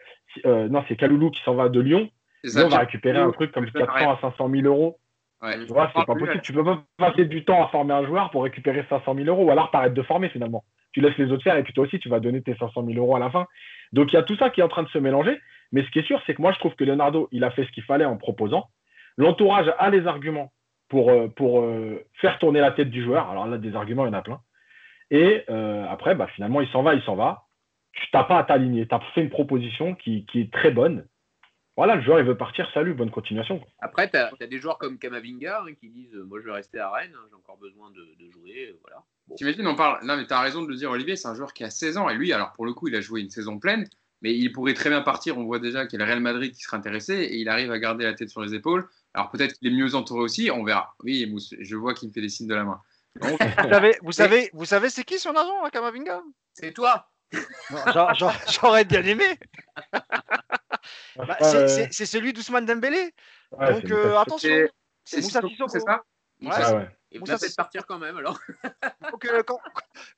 euh, non, c'est Kaloulou qui s'en va de Lyon, on va récupérer un truc comme 400 à 500 000 euros. Tu vois, c'est pas possible. Tu peux pas passer du temps à former un joueur pour récupérer 500 000 euros, ou alors tu arrêtes de former finalement. Tu laisses les autres faire, et puis toi aussi, tu vas donner tes 500 000 euros à la fin. Donc il y a tout ça qui est en train de se mélanger. Mais ce qui est sûr, c'est que moi, je trouve que Leonardo, il a fait ce qu'il fallait en proposant. L'entourage a les arguments pour, euh, pour euh, faire tourner la tête du joueur. Alors là, des arguments, il y en a plein. Et euh, après, bah, finalement, il s'en va, il s'en va. Tu n'as pas à t'aligner. Tu as fait une proposition qui, est très bonne. Voilà, le joueur, il veut partir. Salut, bonne continuation. Après, tu as, des joueurs comme Kamavinga hein, qui disent Moi, je vais rester à Rennes, hein, j'ai encore besoin de, jouer. Voilà. T'imagines, on parle. Non, mais tu as raison de le dire, Olivier, c'est un joueur qui a 16 ans. Et lui, alors pour le coup, il a joué une saison pleine mais il pourrait très bien partir. On voit déjà qu'il y a le Real Madrid qui sera intéressé et il arrive à garder la tête sur les épaules. Alors peut-être qu'il est mieux entouré aussi, on verra. Oui, je vois qu'il me fait des signes de la main. vous savez, vous savez, vous savez c'est qui son agent, à Kamavinga? C'est toi. J'aurais bien aimé. Bah, c'est celui d'Ousmane Dembélé. Donc euh, attention. C'est Moussa Sissoko, c'est ça? ouais, Et vous peut partir quand même alors. que,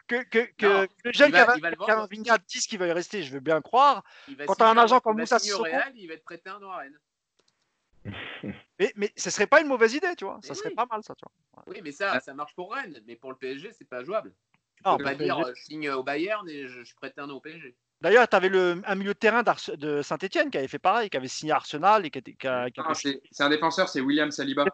que, que, que le jeune Kamavinga dise qu'il va y rester, je veux bien croire. Quand tu as un agent comme Moussa Sissoko. il va être prêté un à Rennes. mais, mais ce serait pas une mauvaise idée, tu vois. ça serait pas mal, ça, tu vois. Oui, mais ça, ça marche pour Rennes. Mais pour le PSG, c'est pas jouable. Tu peux pas dire euh, je signe au Bayern et je, suis prêté un an au PSG. D'ailleurs, tu avais le, un milieu de terrain de Saint-Etienne qui avait fait pareil, qui avait signé Arsenal. et qui, C'est un défenseur, c'est William Saliba.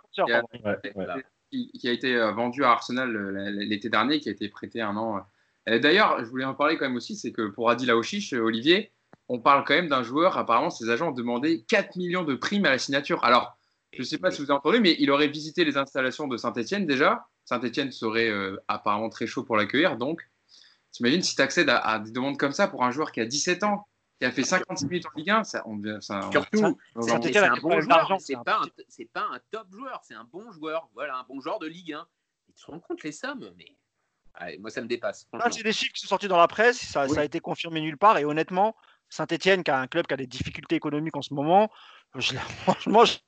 Qui a, été euh, vendu à Arsenal euh, l'été dernier, qui a été prêté un an. D'ailleurs, je voulais en parler quand même aussi, c'est que pour Adil Aouchiche, Olivier, on parle quand même d'un joueur, apparemment, ses agents ont demandé 4 millions de primes à la signature. Alors, je ne sais pas si vous avez entendu, mais il aurait visité les installations de Saint-Etienne déjà. Saint-Etienne serait euh, apparemment très chaud pour l'accueillir. Donc, t'imagines si tu accèdes à, des demandes comme ça pour un joueur qui a 17 ans, qui a fait 56 minutes en Ligue 1, ça, on, ça, Surtout, c'est un bon joueur, c'est pas, un, pas un top joueur, c'est un bon joueur, voilà, un bon joueur de Ligue 1. Tu te rends compte les sommes, mais moi ça me dépasse. c'est des chiffres qui sont sortis dans la presse, ça, a été confirmé nulle part, et honnêtement, Saint-Etienne, qui a un club qui a des difficultés économiques en ce moment, je, franchement, je,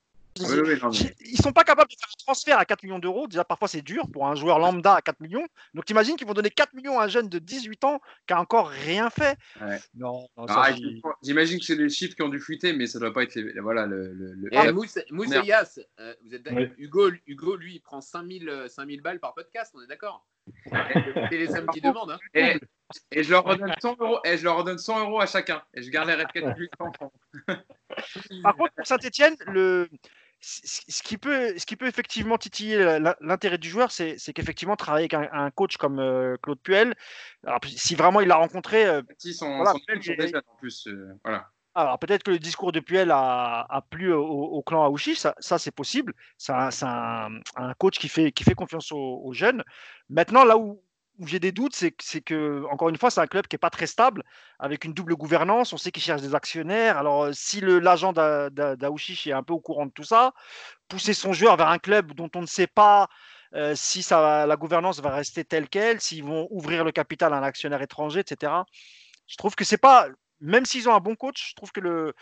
ils sont pas capables de faire un transfert à 4 millions d'euros. Déjà, parfois, c'est dur pour un joueur lambda à 4 millions. Donc, t'imagines qu'ils vont donner 4 millions à un jeune de 18 ans qui a encore rien fait. Non, ah, J'imagine que c'est des chiffres qui ont dû fuiter, mais ça doit pas être les, voilà, le. le, eh, Moussa, euh, vous êtes Hugo, Hugo, lui, il prend 5000, 5000 balles par podcast, on est d'accord C'est les sommes qui demandent. Hein. Et, et, je leur redonne 100 euros, et je leur redonne 100 euros à chacun. Et je garde les répètes plus Par contre, pour Saint-Etienne, le ce qui, peut, ce qui peut effectivement titiller l'intérêt du joueur, c'est qu'effectivement, travailler avec un, coach comme euh, Claude Puel, alors, si vraiment il l'a rencontré. Euh, si son, voilà, en plus. Euh, voilà. Alors peut-être que le discours de Puel a, a plu au, clan Aouchi, ça, ça c'est possible. C'est un, un, coach qui fait, qui fait confiance aux, aux jeunes. Maintenant, là où, où j'ai des doutes, c'est que, encore une fois, c'est un club qui n'est pas très stable, avec une double gouvernance. On sait qu'il cherche des actionnaires. Alors, euh, si l'agent d'Aouchiche est un peu au courant de tout ça, pousser son joueur vers un club dont on ne sait pas euh, si la gouvernance va rester telle qu'elle, s'ils vont ouvrir le capital à un actionnaire étranger, etc. Je trouve que c'est pas, même s'ils ont un bon coach, je trouve que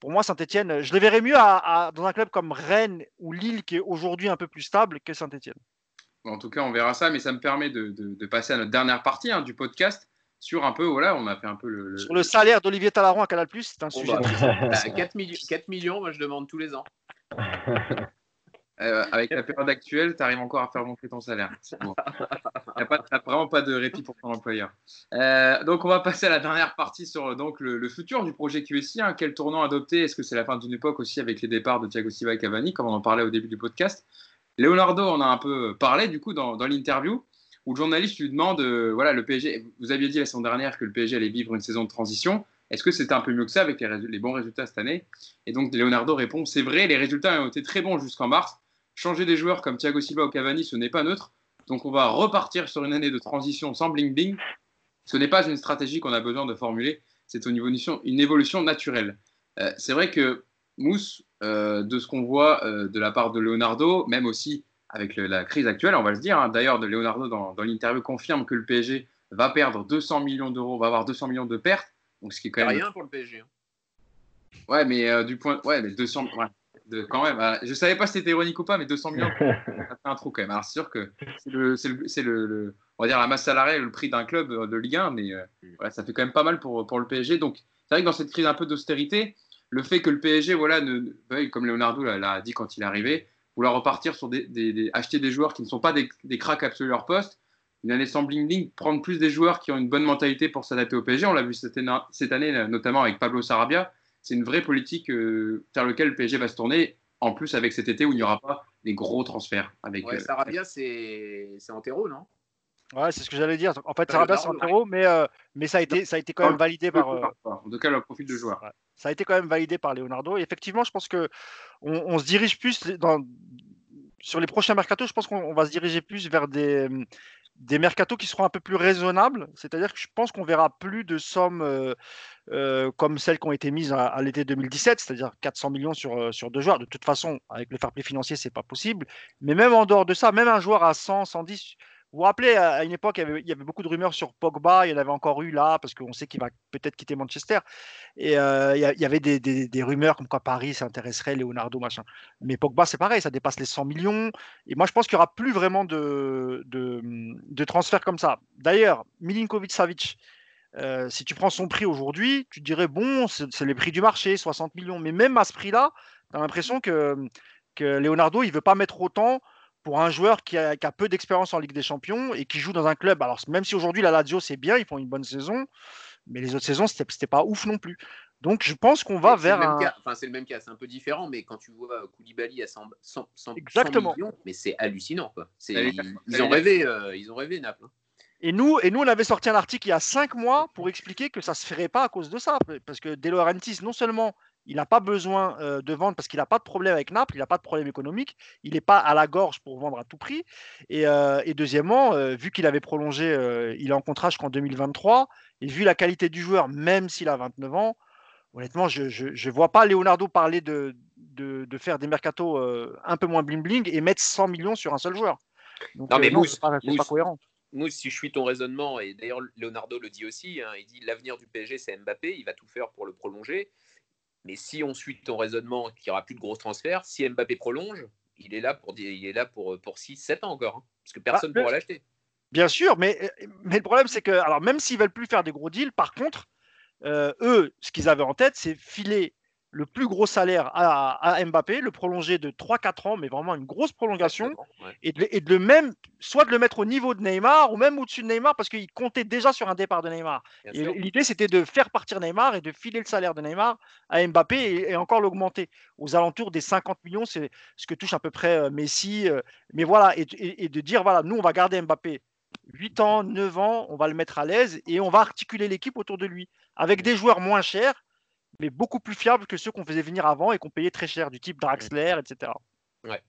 pour moi, Saint-Etienne, je les verrais mieux dans un club comme Rennes ou Lille, qui est aujourd'hui un peu plus stable que Saint-Etienne. En tout cas, on verra ça, mais ça me permet de, passer à notre dernière partie hein, du podcast sur un peu, voilà, on a fait un peu le. Sur le salaire d'Olivier Talaron à Canal, c'est un sujet. 4, bah, millions, 4 millions, moi je demande tous les ans. Euh, avec la période actuelle, tu arrives encore à faire monter ton salaire. Bon. Il n'y a, vraiment pas de répit pour ton employeur. Euh, donc, on va passer à la dernière partie sur donc, le, futur du projet QSI. Hein. Quel tournant adopter? Est-ce que c'est la fin d'une époque aussi avec les départs de Thiago Silva et Cavani, comme on en parlait au début du podcast? Leonardo en a un peu parlé du coup dans, l'interview où le journaliste lui demande euh, voilà le PSG vous aviez dit la semaine dernière que le PSG allait vivre une saison de transition Est-ce que c'était un peu mieux que ça avec les, bons résultats cette année? Et donc Leonardo répond c'est vrai, les résultats ont été très bons jusqu'en mars. Changer des joueurs comme Thiago Silva ou Cavani, ce n'est pas neutre. Donc on va repartir sur une année de transition sans bling bling. Ce n'est pas une stratégie qu'on a besoin de formuler, c'est une évolution, une évolution naturelle. Euh, c'est vrai que Mousse, de ce qu'on voit euh, de la part de Leonardo, même aussi avec la crise actuelle, on va se dire. Hein. D'ailleurs, de Leonardo, dans, l'interview, confirme que le PSG va perdre 200 millions d'euros, va avoir 200 millions de pertes. Donc, ce qui est quand même. Rien pour le PSG. Hein. Ouais, mais euh, du point. Ouais, mais 200. Ouais, de, quand même. Je je savais pas si c'était ironique ou pas, mais 200 millions, ça fait un trou quand même. Alors, c'est sûr que c'est le, c'est le, on va dire la masse salariale, le prix d'un club de Ligue 1, mais voilà, ça fait quand même pas mal pour, pour le PSG. Donc, c'est vrai que dans cette crise un peu d'austérité, le fait que le PSG, voilà, ne, comme Leonardo l'a dit quand il est arrivé, vouloir repartir sur des, acheter des joueurs qui ne sont pas des, des cracks absolus leur poste, une année sans bling prendre plus des joueurs qui ont une bonne mentalité pour s'adapter au PSG. On l'a vu cette année, notamment avec Pablo Sarabia. C'est une vraie politique euh, vers laquelle le PSG va se tourner. En plus, avec cet été où il n'y aura pas des gros transferts. Avec, ouais, euh, Sarabia, c'est Antero, non? Ouais, c'est ce que j'allais dire. En fait, Sarabia, c'est Antero, mais, euh, mais ça, a été, ça a été quand même validé par. En tout cas, le profil de joueur ça a été quand même validé par Leonardo. Et effectivement, je pense que on, se dirige plus dans, sur les prochains mercatos. Je pense qu'on va se diriger plus vers des, des mercatos qui seront un peu plus raisonnables. C'est-à-dire que je pense qu'on verra plus de sommes euh, euh, comme celles qui ont été mises à, l'été 2017, c'est-à-dire 400 millions sur, euh, sur deux joueurs. De toute façon, avec le fair play financier, c'est pas possible. Mais même en dehors de ça, même un joueur à 100, 110, vous vous rappelez, à une époque, il y, avait, beaucoup de rumeurs sur Pogba, il y en avait encore eu là, parce qu'on sait qu'il va peut-être quitter Manchester. Et euh, il, y avait des, rumeurs comme quoi Paris s'intéresserait, Leonardo, machin. Mais Pogba, c'est pareil, ça dépasse les 100 millions. Et moi, je pense qu'il n'y aura plus vraiment de, de, transferts comme ça. D'ailleurs, Milinkovic-Savic, euh, si tu prends son prix aujourd'hui, tu dirais, bon, c'est les prix du marché, 60 millions. Mais même à ce prix-là, tu as l'impression que, que Leonardo, il ne veut pas mettre autant pour un joueur qui a, peu d'expérience en Ligue des Champions et qui joue dans un club. Alors, même si aujourd'hui la Lazio c'est bien, ils font une bonne saison, mais les autres saisons c'était pas ouf non plus. Donc, je pense qu'on va vers. un... Enfin, c'est le même cas, c'est un peu différent, mais quand tu vois Koulibaly à 100, 100, 100 Exactement. millions, mais c'est hallucinant. Quoi. Ils, ont rêvé, euh, ils ont rêvé Naples. Hein. Et nous, et nous, on avait sorti un article il y a cinq mois pour expliquer que ça se ferait pas à cause de ça. Parce que De Laurentiis, non seulement il n'a pas besoin euh, de vendre parce qu'il n'a pas de problème avec Naples, il n'a pas de problème économique, il n'est pas à la gorge pour vendre à tout prix. Et, euh, deuxièmement, euh, vu qu'il avait prolongé, il est en contrat jusqu'en 2023, et vu la qualité du joueur, même s'il a 29 ans, honnêtement, je ne vois pas Leonardo parler de, de, faire des mercatos un peu moins bling-bling et mettre 100 millions sur un seul joueur. non, mais Mousse, pas, cohérent. Mousse, si je suis ton raisonnement, et d'ailleurs Leonardo le dit aussi, hein, il dit l'avenir du PSG c'est Mbappé, il va tout faire pour le prolonger. Mais si on suit ton raisonnement qu'il n'y aura plus de gros transferts, si Mbappé prolonge, il est là pour, il est là pour, pour 6-7 ans encore. Hein, parce que personne ne ah, pourra l'acheter. Bien sûr, mais, mais le problème, c'est que, alors même s'ils veulent plus faire des gros deals, par contre, euh, eux, ce qu'ils avaient en tête, c'est filer le plus gros salaire à, Mbappé, le prolonger de 3-4 ans, mais vraiment une grosse prolongation, et, de, le même, soit de le mettre au niveau de Neymar, ou même au-dessus de Neymar, parce qu'il comptait déjà sur un départ de Neymar. L'idée, c'était de faire partir Neymar et de filer le salaire de Neymar à Mbappé et, encore l'augmenter. Aux alentours des 50 millions, c'est ce que touche à peu près euh, Messi. Euh, mais voilà, et, et, de dire, voilà, nous, on va garder Mbappé 8 ans, 9 ans, on va le mettre à l'aise, et on va articuler l'équipe autour de lui, avec des joueurs moins chers, mais beaucoup plus fiable que ceux qu'on faisait venir avant et qu'on payait très cher, du type Draxler, etc. Ouais,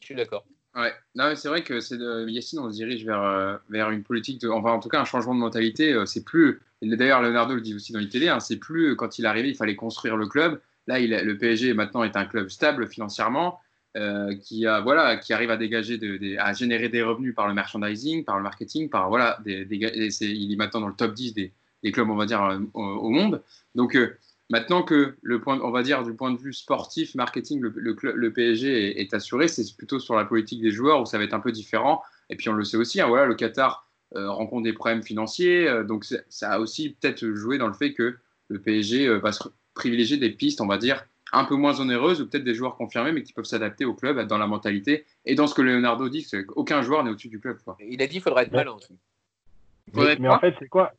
je suis d'accord. Ouais, non, c'est vrai que c'est de Yacine, on se dirige vers, euh, vers une politique, de, enfin en tout cas un changement de mentalité. Euh, c'est plus, d'ailleurs Leonardo le dit aussi dans les télé, hein, c'est plus quand il est arrivé, il fallait construire le club. Là, il, le PSG maintenant est un club stable financièrement, euh, qui a voilà, qui arrive à dégager, de, à générer des revenus par le merchandising, par le marketing, par voilà, des, il est maintenant dans le top 10 des, des clubs, on va dire, au, au monde. Donc Maintenant que le point, on va dire du point de vue sportif, marketing, le, le, PSG est, assuré, c'est plutôt sur la politique des joueurs où ça va être un peu différent. Et puis on le sait aussi, hein, voilà, le Qatar euh, rencontre des problèmes financiers, euh, donc ça a aussi peut-être joué dans le fait que le PSG euh, va se privilégier des pistes, on va dire, un peu moins onéreuses ou peut-être des joueurs confirmés mais qui peuvent s'adapter au club dans la mentalité et dans ce que Leonardo dit, c'est qu'aucun joueur n'est au-dessus du club. Il a dit qu'il faudrait être malin. mais en fait, c'est quoi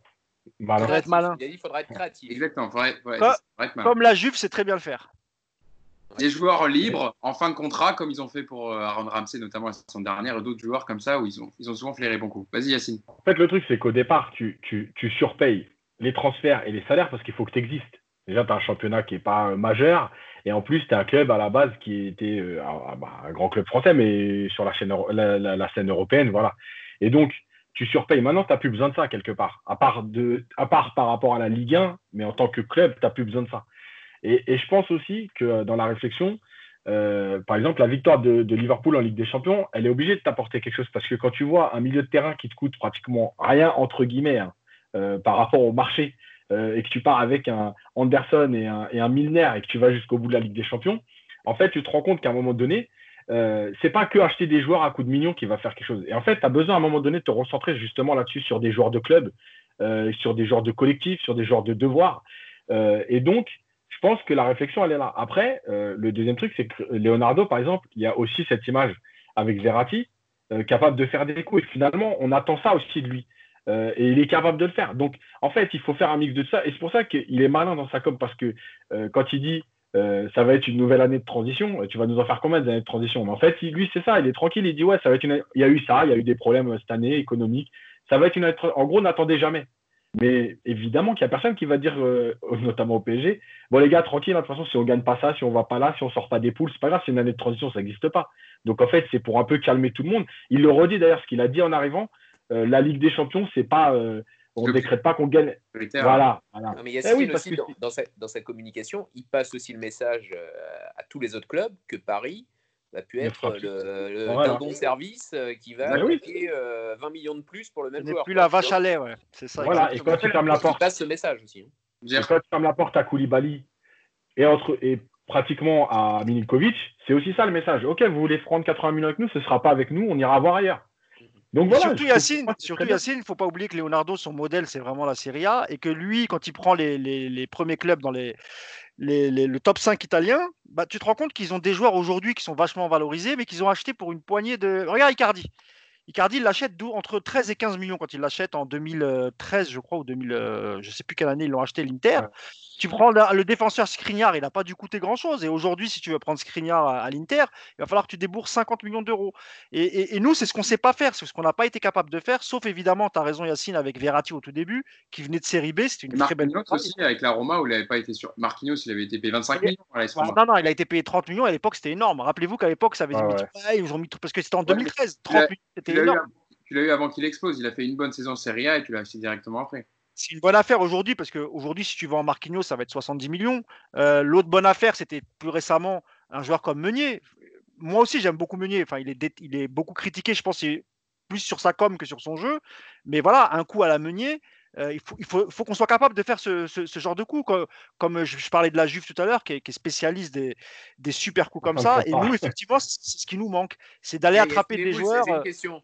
il faudrait être malin. Il faudrait être créatif. Exactement. Faudrait, être comme la Juve, c'est très bien le faire. Des joueurs libres en fin de contrat, comme ils ont fait pour euh, Aaron Ramsey, notamment la saison dernière, et d'autres joueurs comme ça où ils ont, ils ont souvent flairé bon coup. Vas-y, Yacine. En fait, le truc, c'est qu'au départ, tu, tu, tu, surpayes les transferts et les salaires parce qu'il faut que tu existes. Déjà, tu as un championnat qui n'est pas euh, majeur. Et en plus, tu as un club à la base qui était euh, bah, un grand club français, mais sur la, chaîne, la, scène européenne. voilà. Et donc, tu surpayes. Maintenant, tu n'as plus besoin de ça quelque part. À part, de, à part par rapport à la Ligue 1, mais en tant que club, tu n'as plus besoin de ça. Et, je pense aussi que euh, dans la réflexion, par exemple, la victoire de, Liverpool en Ligue des Champions, elle est obligée de t'apporter quelque chose parce que quand tu vois un milieu de terrain qui te coûte pratiquement rien, entre guillemets, hein, par rapport au marché, euh, et que tu pars avec un Anderson et un, et un Milner et que tu vas jusqu'au bout de la Ligue des Champions, en fait, tu te rends compte qu'à un moment donné, euh, c'est pas que acheter des joueurs à coups de millions qui va faire quelque chose. Et en fait, tu as besoin à un moment donné de te recentrer justement là-dessus sur des joueurs de club, euh, sur des joueurs de collectif, sur des joueurs de devoir. Euh, et donc, je pense que la réflexion, elle est là. Après, le deuxième truc, c'est que Leonardo, par exemple, il y a aussi cette image avec Verratti, capable de faire des coups. Et finalement, on attend ça aussi de lui. Et il est capable de le faire. Donc, en fait, il faut faire un mix de ça. Et c'est pour ça qu'il est malin dans sa com, parce que quand il dit euh, ça va être une nouvelle année de transition, tu vas nous en faire combien d'années de transition? Mais en fait, lui, c'est ça, il est tranquille, il dit ouais, ça va être une... il y a eu ça, il y a eu des problèmes cette année économiques. Ça va être une année... En gros, n'attendez jamais. Mais évidemment qu'il n'y a personne qui va dire, notamment au PSG, bon les gars, tranquille, hein, de toute façon, si on ne gagne pas ça, si on ne va pas là, si on ne sort pas des poules, c'est pas grave, c'est une année de transition, ça n'existe pas. Donc en fait, c'est pour un peu calmer tout le monde. Il le redit d'ailleurs, ce qu'il a dit en arrivant, euh, la Ligue des Champions, c'est pas. Euh, on ne décrète pas qu'on gagne. Voilà. voilà. mais Yacine eh aussi, dans, sa, dans, sa, communication, il passe aussi le message euh, à tous les autres clubs que Paris va pu être le, le bon service qui va coûter 20 millions de plus pour le même joueur. plus la vache à lait, ouais. C'est ça. Voilà, et quand tu fermes la porte. Il passe ce message aussi. Hein. quand tu fermes la porte à Koulibaly et, entre, et pratiquement à Milinkovic, c'est aussi ça le message. Ok, vous voulez prendre 80 millions avec nous, ce ne sera pas avec nous, on ira voir ailleurs surtout Yacine, surtout Yacine, il ne faut pas oublier que Leonardo, son modèle, c'est vraiment la Serie A, et que lui, quand il prend les, premiers clubs dans les, le top 5 italien, bah, tu te rends compte qu'ils ont des joueurs aujourd'hui qui sont vachement valorisés, mais qu'ils ont acheté pour une poignée de. Regarde Icardi. Icardi, il l'achète entre 13 et 15 millions quand il l'achète en 2013, je crois, ou 2000, euh, je ne sais plus quelle année ils l'ont acheté, l'Inter. Tu prends le, défenseur Skriniar, il n'a pas dû coûter grand-chose. Et aujourd'hui, si tu veux prendre Skriniar à, l'Inter, il va falloir que tu débourses 50 millions d'euros. Et, nous, c'est ce qu'on ne sait pas faire, c'est ce qu'on n'a pas été capable de faire, sauf évidemment, tu as raison Yacine, avec Verratti au tout début, qui venait de série B, c'était une très belle aussi, avec la Roma, où il n'avait pas été sur. Marquinhos, il avait été payé 25 millions. non, non, il a été payé 30 millions, à l'époque, c'était énorme. Rappelez-vous qu'à l'époque, ça avait ah, ils ont mis tout, parce que c'était en 2013, 30 millions, c'était énorme. tu l'as eu avant qu'il explose, il a fait une bonne saison Serie A et tu l'as acheté directement après c'est une bonne affaire aujourd'hui parce qu'aujourd'hui, si tu vas en Marquinhos, ça va être 70 millions. Euh, l'autre bonne affaire, c'était plus récemment un joueur comme Meunier. Moi aussi, j'aime beaucoup Meunier. Enfin, il est, il est beaucoup critiqué, je pense, plus sur sa com que sur son jeu. Mais voilà, un coup à la Meunier, euh, il faut, il faut, faut qu'on soit capable de faire ce, ce, genre de coup. Comme, comme, je, parlais de la Juve tout à l'heure, qui, est spécialiste des, des super coups comme ça. Et nous, effectivement, c'est ce qui nous manque. C'est d'aller attraper des joueurs. C'est une euh, question.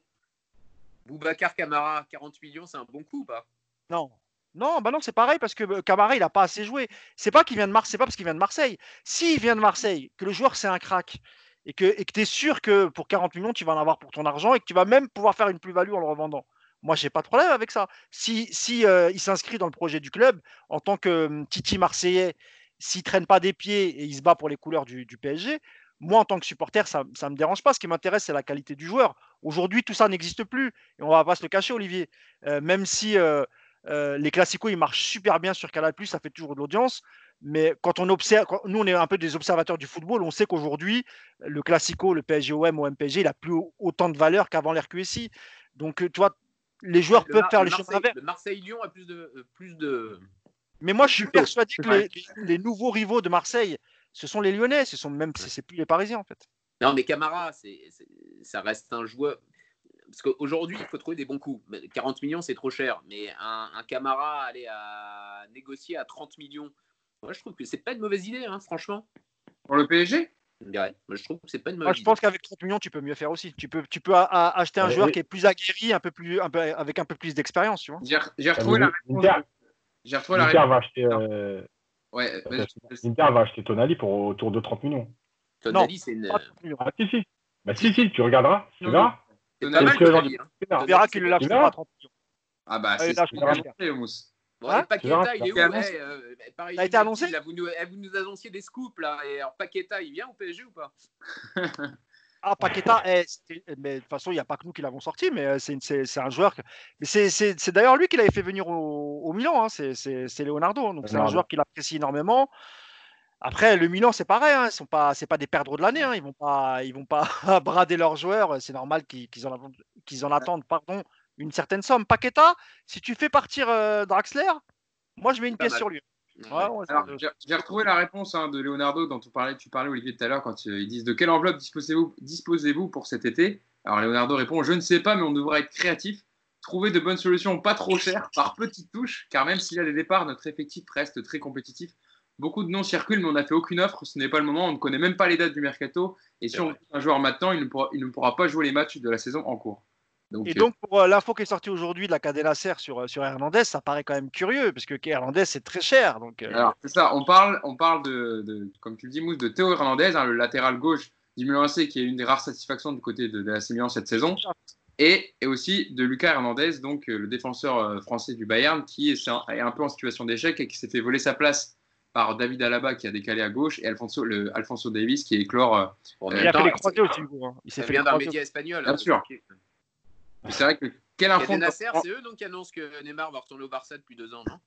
Boubacar Camara, 40 millions, c'est un bon coup ou pas? Non, non, bah non, c'est pareil parce que euh, Camara, il n'a pas assez joué. C'est pas qu'il vient de Marseille, pas parce qu'il vient de Marseille. S'il vient de Marseille, que le joueur c'est un crack et que tu es sûr que pour 40 millions, tu vas en avoir pour ton argent et que tu vas même pouvoir faire une plus-value en le revendant. Moi, j'ai pas de problème avec ça. Si, si euh, il s'inscrit dans le projet du club en tant que hum, Titi Marseillais, s'il traîne pas des pieds et il se bat pour les couleurs du, PSG, moi, en tant que supporter, ça ne me dérange pas. Ce qui m'intéresse, c'est la qualité du joueur. Aujourd'hui, tout ça n'existe plus. Et on va pas se le cacher, Olivier. Euh, même si euh, les classicos, ils marchent super bien sur Canal+, ça fait toujours de l'audience. Mais quand on observe, nous on est un peu des observateurs du football, on sait qu'aujourd'hui, le classico, le PSG-OM ou MPG, il a plus autant de valeur qu'avant l'RQSI. Donc, euh, tu vois, les joueurs peuvent faire les choses. Le Marseille-Lyon a plus de, euh, plus de. Mais moi, je suis persuadé que les, nouveaux rivaux de Marseille, ce sont les Lyonnais, ce sont même, c'est plus les Parisiens en fait. Non, mais Camara, ça reste un joueur parce qu'aujourd'hui, il faut trouver des bons coups. 40 millions, c'est trop cher. Mais un, un, Camara aller à négocier à 30 millions, moi, je trouve que c'est pas une mauvaise idée, hein, franchement. Pour le PSG Ouais, moi, je trouve que c'est pas une mauvaise moi, je pense qu'avec 30 millions, tu peux mieux faire aussi. Tu peux, tu peux acheter un joueur qui est plus aguerri, un peu plus, un peu, avec un peu plus d'expérience. J'ai retrouvé la réponse. J'ai retrouvé la réponse. Va acheter, euh... ouais, Inter va acheter Tonali pour autour de 30 millions. Tonali, c'est une. Ah, si, si. Bah, si, si, tu regarderas. Tu verras. C'est pas mal, On verra qu'il le lâche pas à 30 millions. Ah bah, c'est ce qu'on a Mousse. Bon, hein Paqueta, il est où ouais, euh, Ça a été annoncé là, vous, nous, vous nous annonciez des scoops là. Et alors, Paqueta, il vient au PSG ou pas Ah, Paqueta, eh, mais de toute façon, il n'y a pas que nous qui l'avons sorti, mais euh, c'est un joueur. Que... Mais c'est d'ailleurs lui qui l'avait fait venir au, au Milan, hein, c'est Leonardo. Donc c'est un joueur qu'il apprécie énormément. Après, le Milan, c'est pareil, hein, ce pas, pas des perdreaux de l'année, hein, ils vont pas, ils vont pas brader leurs joueurs. C'est normal qu'ils en, en, attendent, pardon, une certaine somme. Paqueta, si tu fais partir euh, Draxler, moi je mets une pièce sur lui. j'ai retrouvé la réponse hein, de Leonardo dont tu parlais, tu parlais Olivier tout à l'heure quand euh, ils disent de quelle enveloppe disposez-vous disposez pour cet été? Alors Leonardo répond je ne sais pas mais on devrait être créatif, trouver de bonnes solutions pas trop chères par petites touches car même s'il y a des départs notre effectif reste très compétitif. Beaucoup de noms circulent mais on n'a fait aucune offre, ce n'est pas le moment, on ne connaît même pas les dates du mercato et si on un joueur maintenant il ne, pourra, il ne pourra pas jouer les matchs de la saison en cours et donc, pour euh, l'info qui est sortie aujourd'hui de la Cadena Ser sur, euh, sur Hernandez, ça paraît quand même curieux, parce que Hernandez, c'est très cher. Donc, euh. Alors, c'est ça, on parle, on parle de, comme tu le dis, Mousse, de Théo Hernandez, hein, le latéral gauche du Milan AC, qui est une des rares satisfactions du côté de, la Milan cette saison. Et, et, aussi de Lucas Hernandez, donc le défenseur français du Bayern, qui est, un peu en situation d'échec et qui s'est fait voler sa place par David Alaba qui a décalé à gauche et Alfonso, le, Alfonso Davis qui est éclore. il a fait les croisés aussi. Hein. Il s'est fait bien d'un média espagnol. Bien hein, sûr. C'est vrai que quel info. Nasser, c'est eux donc qui annoncent que Neymar va retourner au Barça depuis deux ans, non?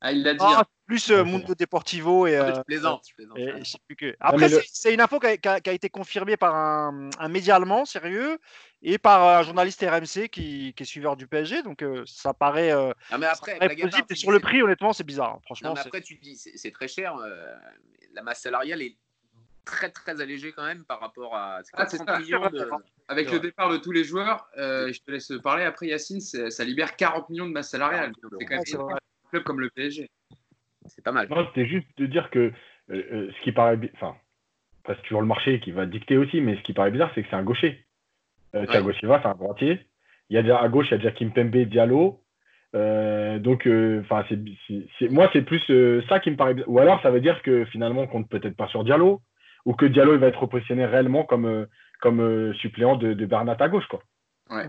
Ah, il l'a dit. Ah, hein. plus euh, Mundo Deportivo et. Ah, je plaisante. Je plaisante et, je sais plus que... Après, c'est une info qui a, qui, a, qui a, été confirmée par un, un, média allemand sérieux et par un journaliste RMC qui, qui est suiveur du PSG. Donc euh, ça paraît. Euh, mais après, possible. Et sur le prix, honnêtement, c'est bizarre. Hein. Franchement. Non, mais après, tu dis, c'est très cher. Euh, la masse salariale est très très allégé quand même par rapport à. Ah, Avec le départ de tous les joueurs, euh, je te laisse parler après Yacine, ça libère 40 millions de masse salariale. C'est quand même un club comme le PSG. C'est pas mal. Non, c'était juste de dire que euh, euh, ce qui paraît. Enfin, c'est toujours le marché qui va dicter aussi, mais ce qui paraît bizarre, c'est que c'est un gaucher. Euh, Thiago Silva, c'est un droitier. Il y a déjà à gauche, il y a déjà Kimpembe Diallo. donc, enfin, c'est, moi, c'est plus ça qui me paraît. Ou alors, ça veut dire que finalement, on compte peut-être pas sur Diallo ou que Diallo il va être repositionné réellement comme, euh, comme euh, suppléant de, de, Bernat à gauche. Quoi.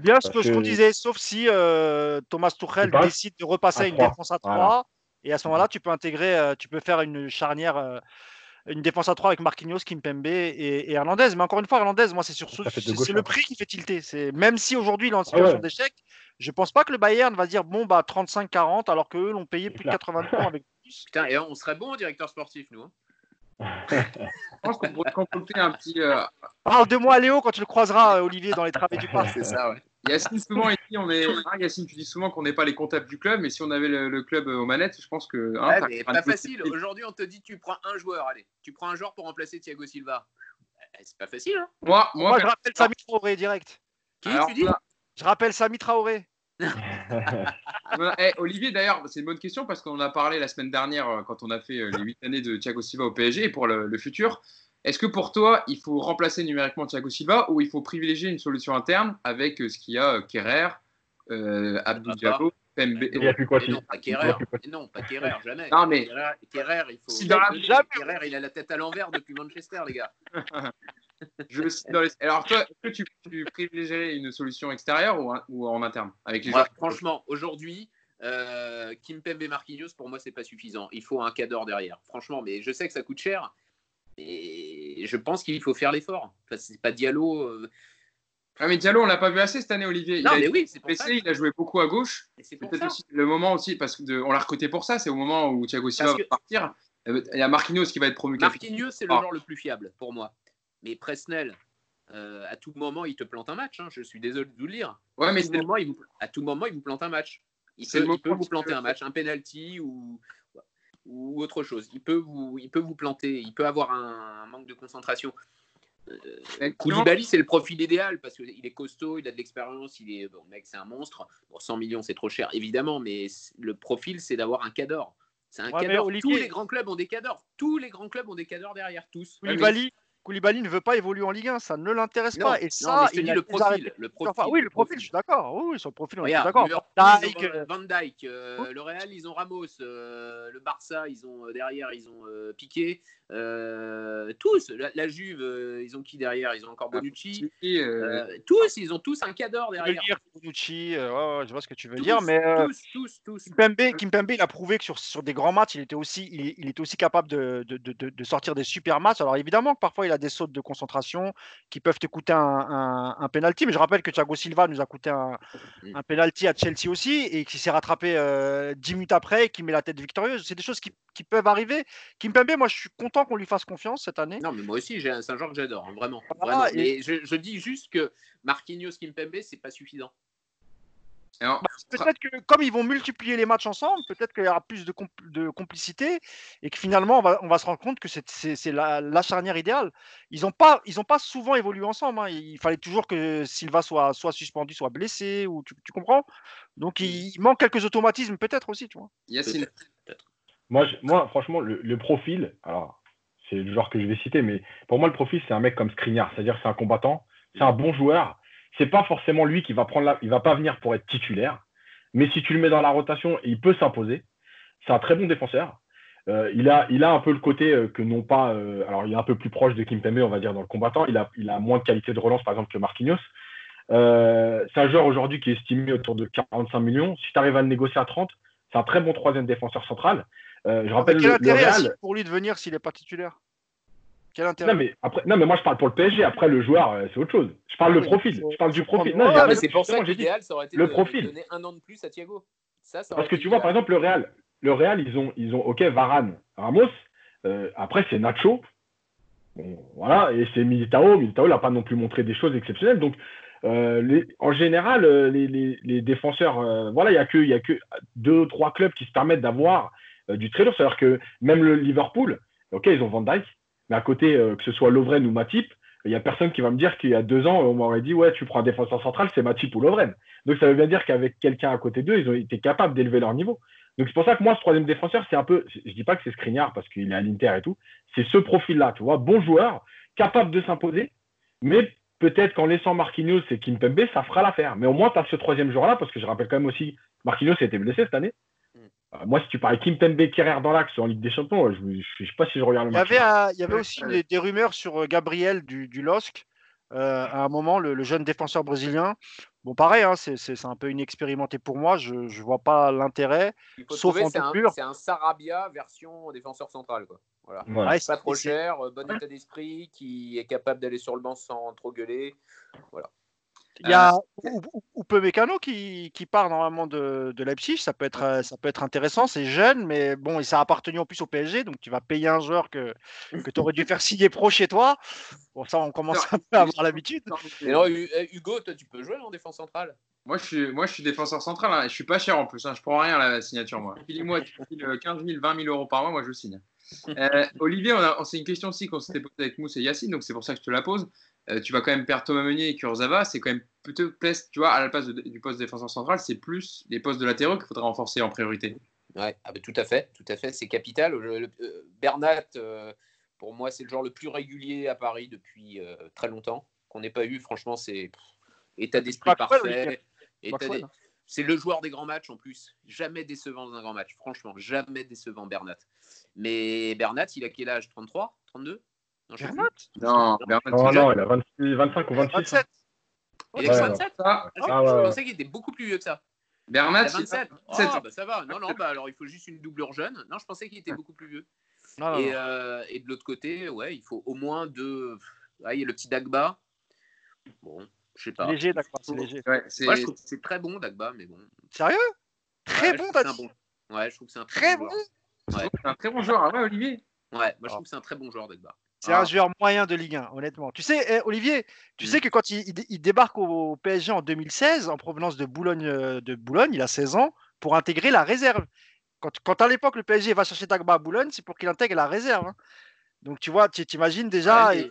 Bien ce que, je te disais, sauf si euh, Thomas Tuchel décide de repasser à une défense à 3. Et à ce moment-là, tu peux intégrer, tu peux faire une charnière, une défense à 3 avec Marquinhos, Kimpembe et, et Hernandez. Mais encore une fois, Hernandez, moi, c'est sur c'est le prix qui fait tilter. C'est même si aujourd'hui il est en ah situation d'échec, je pense pas que le Bayern va dire bon bah 35-40 alors qu'eux l'ont payé plus de 80 points avec plus. Putain, et on serait bon directeur sportif, nous. Hein je pense qu'on pourrait concocter un petit. Euh, Parle de moi, Léo, quand tu le croiseras, euh, Olivier, dans les travées du parc. C'est ça, ouais. Yacine, souvent ici, on est. Hein, Yacine, tu dis souvent qu'on n'est pas les comptables du club, mais si on avait le, club aux manettes, je pense que. Hein, ouais, pas facile. Aujourd'hui, on te dit tu prends un joueur, allez. Tu prends un joueur pour remplacer Thiago Silva. Eh, c'est pas facile, hein Moi, moi, je rappelle Sami Traoré direct. Qui tu dis Je rappelle Sami Traoré. Eh, Olivier, d'ailleurs, c'est une bonne question parce qu'on a parlé la semaine dernière euh, quand on a fait euh, les 8 années de Thiago Silva au PSG et pour le, futur. Est-ce que pour toi, il faut remplacer numériquement Thiago Silva ou il faut privilégier une solution interne avec euh, ce qu'il y a Kerrer, euh, Abdou Diallo, Pembe Il n'y a plus quoi Non, pas Kerrer. Non, pas Kerrer, jamais. Non, mais Kerrer, il faut. Si Kerrer, il a la tête à l'envers depuis Manchester, les gars. Je Alors, toi, est-ce que tu, tu privilégierais une solution extérieure ou, en interne avec les Franchement, aujourd'hui, euh, Kimpembe Marquinhos, pour moi, c'est pas suffisant. Il faut un cadre derrière. Franchement, mais je sais que ça coûte cher. Et je pense qu'il faut faire l'effort. Enfin, c'est pas Diallo. Euh, ah, mais Diallo, on l'a pas vu assez cette année, Olivier. Non, il mais oui, c'est pour ça. Il a joué beaucoup à gauche. C'est peut-être aussi le moment aussi, parce qu'on l'a recruté pour ça. C'est au moment où Thiago Silva va partir. Il y a Marquinhos qui va être promu. Marquinhos, c'est le ah. joueur le plus fiable pour moi. Mais Presnel, euh, à tout moment, il te plante un match. Hein. Je suis désolé de vous le dire. Ouais, à, mais tout moment, il vous, à tout moment, il vous plante un match. Il peut, vous planter un match, un penalty ou, ou autre chose. Il peut, vous, il peut vous planter. Il peut avoir un, manque de concentration. Euh, Koulibaly, c'est le profil idéal parce qu'il est costaud, il a de l'expérience, il est bon, mec, c'est un monstre. Bon, 100 millions, c'est trop cher, évidemment, mais le profil, c'est d'avoir un cadre. C'est un ouais, Tous les grands clubs ont des cadors. Tous les grands clubs ont des cadors derrière, tous. Koulibaly, Koulibaly ne veut pas évoluer en Ligue 1, ça ne l'intéresse pas. Et ça, il le profil, le profil. oui, le profil, je suis d'accord. Oui, sur le profil, on est d'accord. Van Dijk, euh, Van Dijk euh, le Real, ils ont Ramos. Euh, le Barça, ils ont derrière, ils ont Piqué. Euh, tous, la, la Juve, euh, ils ont qui derrière? Ils ont encore Bonucci. Et, euh, Euh, tous, ils ont tous un cadre Je veux derrière. dire, Bonucci, euh, ouais, ouais, je vois ce que tu veux Tous, dire, mais euh, tous, tous, tous. Kimpembe, Kimpembe, il a prouvé que sur, sur des grands matchs, il était aussi, il, il était aussi capable de, de, de- sortir des super matchs. Alors évidemment que parfois il a des sautes de concentration qui peuvent te coûter un, un, un penalty, mais je rappelle que Thiago Silva nous a coûté un, Mm. un penalty à Chelsea aussi et qui s'est rattrapé euh, 10 minutes après et qui met la tête victorieuse. C'est des choses qui, qui peuvent arriver. Kimpembe, moi je suis content qu'on lui fasse confiance cette année. Non, mais moi aussi, j'ai un- joueur que j'adore, hein, vraiment. Voilà, vraiment. et- Mais je, je dis juste que Marquinhos Kimpembe, c'est pas suffisant. Bah, Peut-être que comme ils vont multiplier les matchs ensemble, peut-être qu'il y aura plus de, compl- de complicité et que finalement on va, on va se rendre compte que c'est- la, la charnière idéale. Ils n'ont pas, ils ont pas souvent évolué ensemble. hein. Il fallait toujours que Silva soit, soit suspendu, soit blessé, ou tu, tu comprends? Donc il, il manque quelques automatismes peut-être aussi, tu vois. Yacine, Moi, je- moi franchement, le, le profil, alors, c'est le genre que je vais citer, mais pour moi, le profil, c'est un mec comme Skriniar, c'est-à-dire c'est un combattant, c'est un bon joueur. C'est pas forcément lui qui va prendre la, il va pas venir pour être titulaire, mais si tu le mets dans la rotation, il peut s'imposer. C'est un très bon défenseur. Euh, il, a, il a un peu le côté euh, que non pas. euh, alors, il est un peu plus proche de Kimpembe, on va dire, dans le combattant. Il a, il a moins de qualité de relance, par exemple, que Marquinhos. C'est un joueur aujourd'hui qui est estimé autour de 45 millions. Si tu arrives à le négocier à 30, c'est un très bon troisième défenseur central. Euh, je rappelle Mais quel le, le intérêt Real. Pour lui de venir s'il n'est pas titulaire? Quel intérêt? Non mais, après, non, mais moi je parle pour le PSG. Après, le joueur, euh, c'est autre chose. Je parle Ah le profil. Je parle du profil. Non, Ouais, mais c'est pour ça que l'idéal, ça aurait été le de, profil. de donner un an de plus à Thiago. Ça, ça Parce que tu vois, par exemple, le Real, le Real, ils ont, ils ont ok, Varane, Ramos. Euh, après, c'est Nacho. Bon, voilà, et c'est Militao. Militao n'a pas non plus montré des choses exceptionnelles. Donc, euh, les- en général, les, les- les défenseurs, euh, voilà, il n'y a, que- il y a que deux ou trois clubs qui se permettent d'avoir euh, du très lourd. C'est-à-dire que même le Liverpool, ok, ils ont Van Dijk, mais à côté, euh, que ce soit Lovren ou Matip, il n'y a personne qui va me dire qu'il y a deux ans, on m'aurait dit, ouais, tu prends un défenseur central, c'est Matip ou Lovren. Donc ça veut bien dire qu'avec quelqu'un à côté d'eux, ils ont été capables d'élever leur niveau. Donc c'est pour ça que moi, ce troisième défenseur, c'est un peu, je dis pas que c'est Skriniar parce qu'il est à l'Inter et tout, c'est ce profil-là, tu vois, bon joueur, capable de s'imposer, mais peut-être qu'en laissant Marquinhos et Kimpembe, ça fera l'affaire. Mais au moins, tu as ce troisième joueur-là, parce que je rappelle quand même aussi, Marquinhos a été blessé cette année. Euh, moi, si tu parlais Kimpembe, Kerrer dans l'axe en Ligue des Champions, je ne sais pas si je regarde le Il y match. avait, un- il y avait aussi des, des rumeurs sur euh, Gabriel du, du LOSC. euh, à un moment, le, le jeune défenseur brésilien. Bon, pareil, hein, c'est- un peu inexpérimenté pour moi. Je ne vois pas l'intérêt. Sauf trouver, en c'est un, doublure. c'est un Sarabia version défenseur central. Quoi. Voilà. Voilà. Ouais, Pas trop cher, euh, bon état d'esprit, qui est capable d'aller sur le banc sans trop gueuler. Il y a ou peu Mécano qui, qui part normalement de, de Leipzig. Ça peut, être, euh, ça peut être intéressant. C'est jeune, mais bon, et ça a appartenu en plus au PSG. Donc tu vas payer un joueur que, que tu aurais dû faire signer pro chez toi. Bon, ça, on commence un peu à avoir l'habitude. Non, euh, Hugo, toi, tu peux jouer en défense centrale? Moi, je suis, moi, je suis défenseur central. Hein, je suis pas cher en plus. Hein, je prends rien à la signature, moi. Filez-moi tu files, euh, 15 000, 20 000 euros par mois, moi, je signe. Euh, Olivier, on a- on- c'est une question aussi qu'on s'était posée avec Mousse et Yacine, donc c'est pour ça que je te la pose. Euh, tu vas quand même perdre Thomas Meunier et Kurzawa. C'est quand même plutôt, tu vois, à la place de- du poste de défenseur central, c'est plus les postes de latéraux qu'il faudra renforcer en priorité. Ouais, ah bah, tout à fait, tout à fait, c'est capital. Le- le- euh, Bernat, euh, pour moi, c'est le joueur le plus régulier à Paris depuis euh, très longtemps qu'on n'ait pas eu. Franchement, c'est état d'esprit parfait. D'es-. C'est le joueur des grands matchs en plus. Jamais décevant dans un grand match. Franchement, jamais décevant Bernat. Mais Bernat, il a quel âge? 33 32 non, je sais Bernat Non, Bernard, Non, il a 26, 25 ou 26. 27. plus. Il a Ouais, 27 ça. Ah, je, Ah, ouais, je ouais. pensais qu'il était beaucoup plus vieux que ça. Bernat, Il a 27 Ah, 27. bah ça va. Non, non, bah alors il faut juste une doublure jeune. Non, je pensais qu'il était beaucoup plus vieux. Non, Et, euh, et de l'autre côté, ouais, il faut au moins deux. Ah, il y a le petit Dagba. Bon, je sais pas. Léger, d'accord, c'est léger. Ouais, c'est Moi, je trouve que c'est très bon, Dagba, mais bon. Sérieux? Très Ouais, bon, t'as dit. bon. Ouais, je trouve que c'est un Très bon. bon. joueur. c'est un très bon joueur. Ah ouais, Olivier? Ouais, moi, je Ah. trouve que c'est un très bon joueur, Dagba. C'est Ah. un joueur moyen de Ligue 1, honnêtement. Tu sais, eh, Olivier, tu Mm. sais que quand il, il- il débarque au PSG en 2016, en provenance de Boulogne, euh, de Boulogne, il a 16 ans, pour intégrer la réserve. Quand, quand à l'époque le PSG va chercher Dagba à Boulogne, c'est pour qu'il intègre la réserve. hein. Donc tu vois, tu t'imagines déjà. Ouais, et-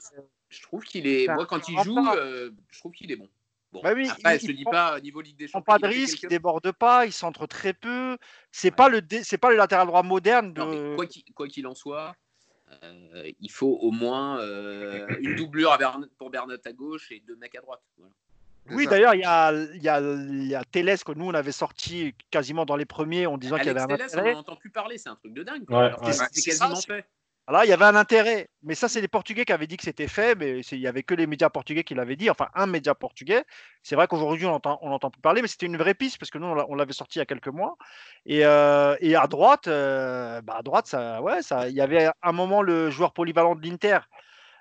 Je trouve qu'il est. Moi, quand il joue, euh, je trouve qu'il est bon. Bon, Bah oui, après, il- dis prend- pas au niveau Ligue des prend Champions. pas de risque, il déborde pas, il centre très peu. C'est pas le dé- c'est pas le latéral droit moderne de. Non, mais quoi qu'il quoi qu'il en soit, euh, il faut au moins euh, une doublure pour Bernat à gauche et deux mecs à droite. Voilà. Oui, d'ailleurs, il y a, y, a, il y a Télès que nous on avait sorti quasiment dans les premiers en disant qu'il y avait un Telles, on intérêt. n'en entend plus parler, c'est un truc de dingue. Ouais, ouais. c'est C'est quasiment ça, fait. Là, il y avait un intérêt. Mais ça, c'est les Portugais qui avaient dit que c'était fait, mais il n'y avait que les médias portugais qui l'avaient dit, enfin un média portugais. C'est vrai qu'aujourd'hui, on n'entend on entend plus parler, mais c'était une vraie piste, parce que nous, on l'avait sorti il y a quelques mois. Et, euh, et à droite, euh, bah à droite, ça, ouais, ça, il y avait un moment le joueur polyvalent de l'Inter,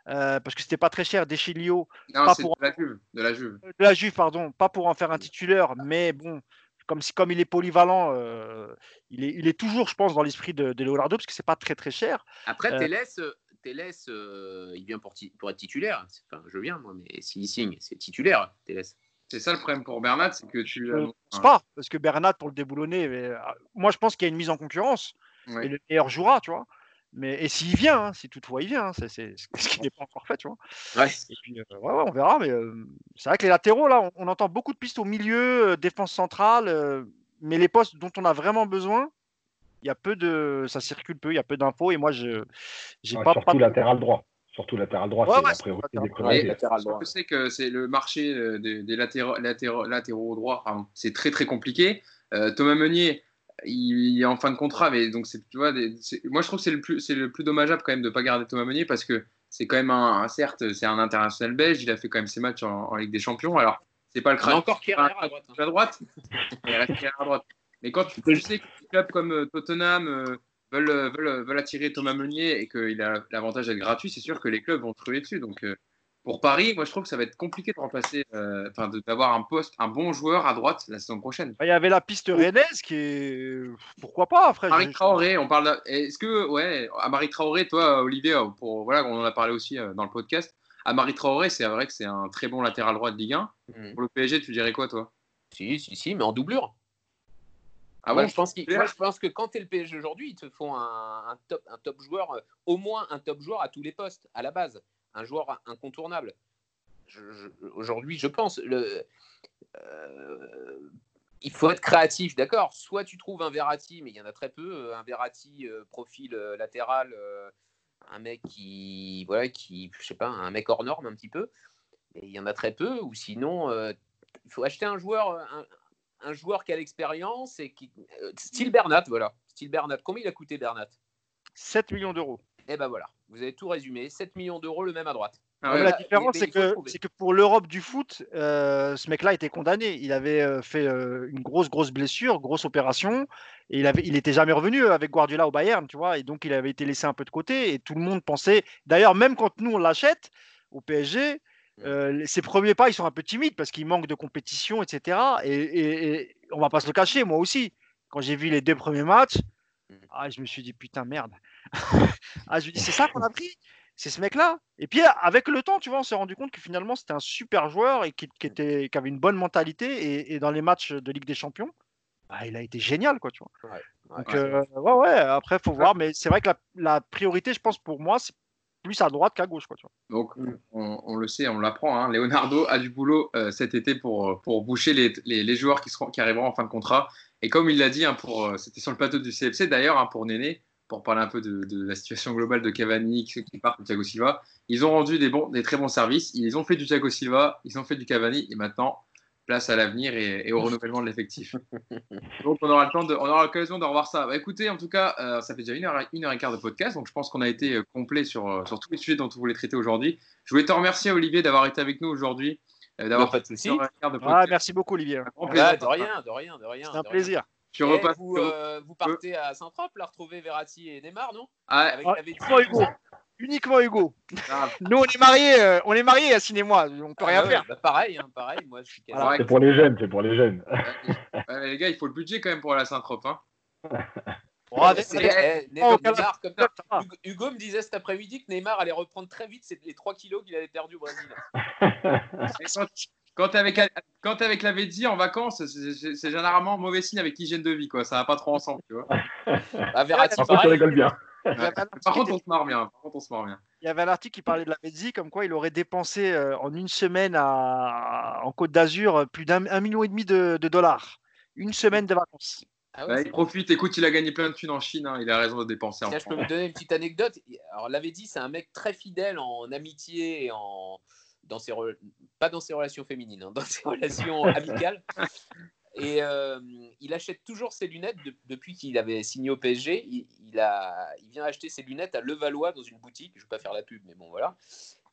euh, parce que c'était pas très cher, Deschilio. Non, c'est pour... de la Juve. De la Juve. De la Juve, pardon. Pas pour en faire un titulaire, mais bon, comme, si, comme il est polyvalent, euh, il, est, il est toujours, je pense, dans l'esprit de, de, Leonardo, parce que c'est pas très très cher. Après, euh, Teles, euh, il vient pour, pour, être titulaire. Enfin, je viens, moi, mais s'il signe, c'est titulaire, Teles. C'est ça le problème pour Bernat, c'est que tu. Je pense pas, parce que Bernat, pour le déboulonner, mais, moi je pense qu'il y a une mise en concurrence. Ouais. Et le meilleur jouera, tu vois. Mais, et s'il vient, hein, si toutefois il vient, hein, c'est ce qui n'est pas encore fait, tu vois. Ouais. Et puis, euh, ouais, ouais, on verra, mais euh, c'est vrai que les latéraux, là, on, on, entend beaucoup de pistes au milieu, euh, défense centrale, mais les postes dont on a vraiment besoin, il y a peu de. Ça circule peu, il y a peu d'infos, et moi, je j'ai ouais, pas. Surtout pas... latéral droit. Surtout latéral droit, Ouais, ouais, c'est la priorité des priorités. je sais que c'est le marché des, des latéraux, latéraux, latéraux droits, c'est très très compliqué. Euh, Thomas Meunier, il, est en fin de contrat, mais donc c'est, tu vois, des- moi je trouve que c'est le plus, c'est le plus dommageable quand même de pas garder Thomas Meunier parce que c'est quand même un, un- certes, c'est un international belge, il a fait quand même ses matchs en, en Ligue des Champions. Alors c'est pas le crâne encore Kerrer à droite. hein. à droite, il reste à droite. Mais quand tu, tu sais que des clubs comme euh, Tottenham euh, veulent, euh, veulent, veulent attirer Thomas Meunier et qu'il a l'avantage d'être gratuit, c'est sûr que les clubs vont se ruer dessus. Donc euh, pour Paris, moi je trouve que ça va être compliqué de remplacer, euh, enfin d'avoir un poste, un bon joueur à droite la saison prochaine. Il y avait la piste Rennes qui est. Pourquoi pas, après Marie Traoré, on parle. de- Est-ce que, ouais, à Marie Traoré, toi, Olivier, pour voilà, on en a parlé aussi euh, dans le podcast. À Marie Traoré, c'est vrai que c'est un très bon latéral droit de Ligue 1. Mhm. Pour le PSG, tu dirais quoi, toi? Si, si, si, mais en doublure. Ah moi, bon je pense qu'il- doublure? moi, je pense que quand tu es le PSG aujourd'hui, ils te font un, un top, un top joueur, euh, au moins un top joueur à tous les postes, à la base. Un joueur incontournable. Aujourd'hui, je pense. Le, euh, il faut être créatif, d'accord Soit tu trouves un Verratti, mais il y en a très peu, un Verratti euh, profil euh, latéral, un mec qui, voilà, qui, je sais pas, un mec hors norme un petit peu. Et il y en a très peu, ou sinon, il faut acheter un joueur, un, un joueur qui a l'expérience et qui, style Bernat, voilà, style Bernat. Combien il a coûté Bernat? 7 millions d'euros. Eh ben voilà, vous avez tout résumé. 7 millions d'euros, le même à droite. Ah Ouais, ouais, la différence, c'est que, que pour l'Europe du foot, euh, ce mec-là était condamné. Il avait euh, fait euh, une grosse, grosse blessure, grosse opération, et il avait, il était jamais revenu avec Guardiola au Bayern, tu vois, et donc il avait été laissé un peu de côté, et tout le monde pensait. D'ailleurs, même quand nous on l'achète au PSG, euh, ses premiers pas, ils sont un peu timides parce qu'il manque de compétition, etc. Et, et, et on va pas se le cacher, moi aussi. Quand j'ai vu les deux premiers matchs, Mm. ah, je me suis dit putain merde. Ah, je me dis c'est ça qu'on a pris, c'est ce mec-là. Et puis avec le temps, tu vois, on s'est rendu compte que finalement c'était un super joueur et qui, qui était, qui avait une bonne mentalité. Et, et dans les matchs de Ligue des Champions, bah, il a été génial, quoi, tu vois. Ouais, Donc, ouais. euh, ouais, ouais, après, faut voir. Mais c'est vrai que la, la priorité, je pense, pour moi, c'est plus à droite qu'à gauche, quoi, tu vois. Donc, on, on le sait, on l'apprend. Hein. Leonardo a du boulot euh, cet été pour, pour boucher les, les, les joueurs qui, seront, qui arriveront en fin de contrat. Et comme il l'a dit, hein, pour, euh, c'était sur le plateau du CFC d'ailleurs, hein, pour Néné, pour parler un peu de, de la situation globale de Cavani, qui, qui part de Thiago Silva. Ils ont rendu des, bons, des très bons services. Ils ont fait du Thiago Silva, ils ont fait du Cavani. Et maintenant, place à l'avenir et, et au renouvellement de l'effectif. Donc, on aura le temps de, on aura l'occasion de revoir ça. Bah, écoutez, en tout cas, euh, ça fait déjà une heure, une heure et quart de podcast. Donc, je pense qu'on a été euh, complet sur, euh, sur tous les sujets dont on voulait traiter aujourd'hui. Je voulais te remercier, Olivier, d'avoir été avec nous aujourd'hui. euh, d'avoir Pas de fait une heure et quart de Ah, merci beaucoup, Olivier. Plaisir. Ah, de rien, de rien, de rien. C'est un rien. Tu repasses. vous, euh, vous partez à Saint-Trope, là, retrouver Verratti et Neymar, non? Ah, Avec Ah, la uniquement Hugo. Uniquement Hugo. ah, Nous, on est mariés, euh, on est mariés, et moi. On peut rien Ah ouais, faire. bah, pareil, hein, pareil. Moi, je suis Voilà. C'est pour les jeunes, c'est pour les jeunes. ouais, les gars, il faut le budget quand même pour aller à Saint-Trope. Hein. Eh, Oh, Neymar, comme- ça. Hugo, me disait cet après-midi que Neymar allait reprendre très vite les 3 kilos qu'il avait perdus au Brésil. Quand, t'es avec, quand avec la Védi en vacances, c'est- généralement mauvais signe avec l'hygiène de vie. Quoi. Ça va pas trop ensemble. Tu vois. Verratti, Par contre, tu bien. Un Par article contre, on se marre bien. Par contre, on se marre bien. il y avait un article qui parlait de la Vedzi, comme quoi il aurait dépensé euh, en une semaine à- en Côte d'Azur euh, plus d'un un million et demi de, de dollars. Une semaine de vacances. Ah ouais, il profite. Écoute, il a gagné plein de thunes en Chine. hein. Il a raison de dépenser. en je peux vous donner une petite anecdote. Alors, l'avait dit, c'est un mec très fidèle en amitié et en pas dans ses relations féminines, hein, dans ses relations amicales. Et euh, il achète toujours ses lunettes de- depuis qu'il avait signé au PSG. Il vient acheter ses lunettes à Levallois dans une boutique. Je ne vais pas faire la pub, mais bon, voilà.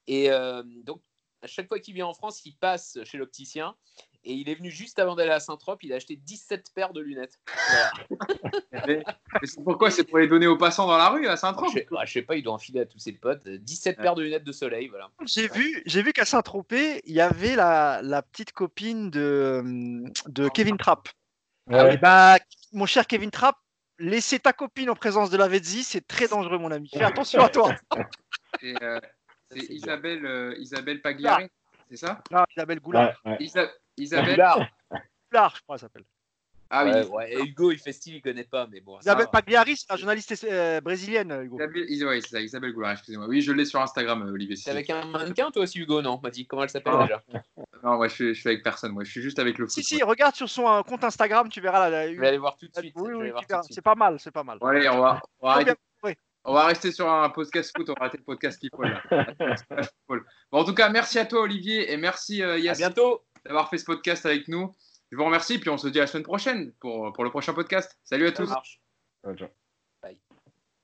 Et euh, donc, à chaque fois qu'il vient en France, il passe chez l'opticien. Et il est venu juste avant d'aller à Saint-Trope. Il a acheté 17 paires de lunettes. Voilà. Mais c'est pourquoi C'est pour les donner aux passants dans la rue à Saint-Tropez je, sais, ouais, je sais pas, il doit enfiler à tous ses potes. 17 paires de lunettes de soleil, voilà. J'ai vu, j'ai vu qu'à Saint-Tropez, il y avait la, la petite copine de, de Kevin Trapp. Ouais. Eh ben, mon cher Kevin Trapp, laisser ta copine en présence de la Vezzi, c'est très dangereux, mon ami. Fais attention à toi. C'est euh, c'est. Isabelle, euh, Isabelle Pagliari, c'est ça? Ah, Isabelle Goulard. Ouais, ouais. Isabelle Goulard. Goulard, je crois, elle s'appelle. Ah oui, Ouais, ouais, et Hugo, il fait style, il connaît pas, mais bon. Isabelle. Pagliari, c'est la journaliste euh, brésilienne, Hugo. Isabelle, Is- ouais, c'est ça, Isabelle Goulard, excusez-moi. Oui, je l'ai sur Instagram, euh, Olivier. C'est avec un mannequin, toi aussi, Hugo, non? M'a dit comment elle s'appelle Ah. déjà? Non, moi, je suis, je suis avec personne. Moi, je suis juste avec le foot. Si, si, regarde sur son euh, compte Instagram, tu verras la. la- Je vais aller voir tout de suite. Oui, oui. C'est pas mal, c'est pas mal. Bon, allez, on va, on va arrêter. On rester sur un podcast foot, on va arrêter le podcast people. là. Bon, en tout cas, merci à toi, Olivier, et merci euh, À Yassine bientôt d'avoir fait ce podcast avec nous. Je vous remercie, puis on se dit à la semaine prochaine pour, pour le prochain podcast. Salut à Ça tous. marche. Ouais, ciao.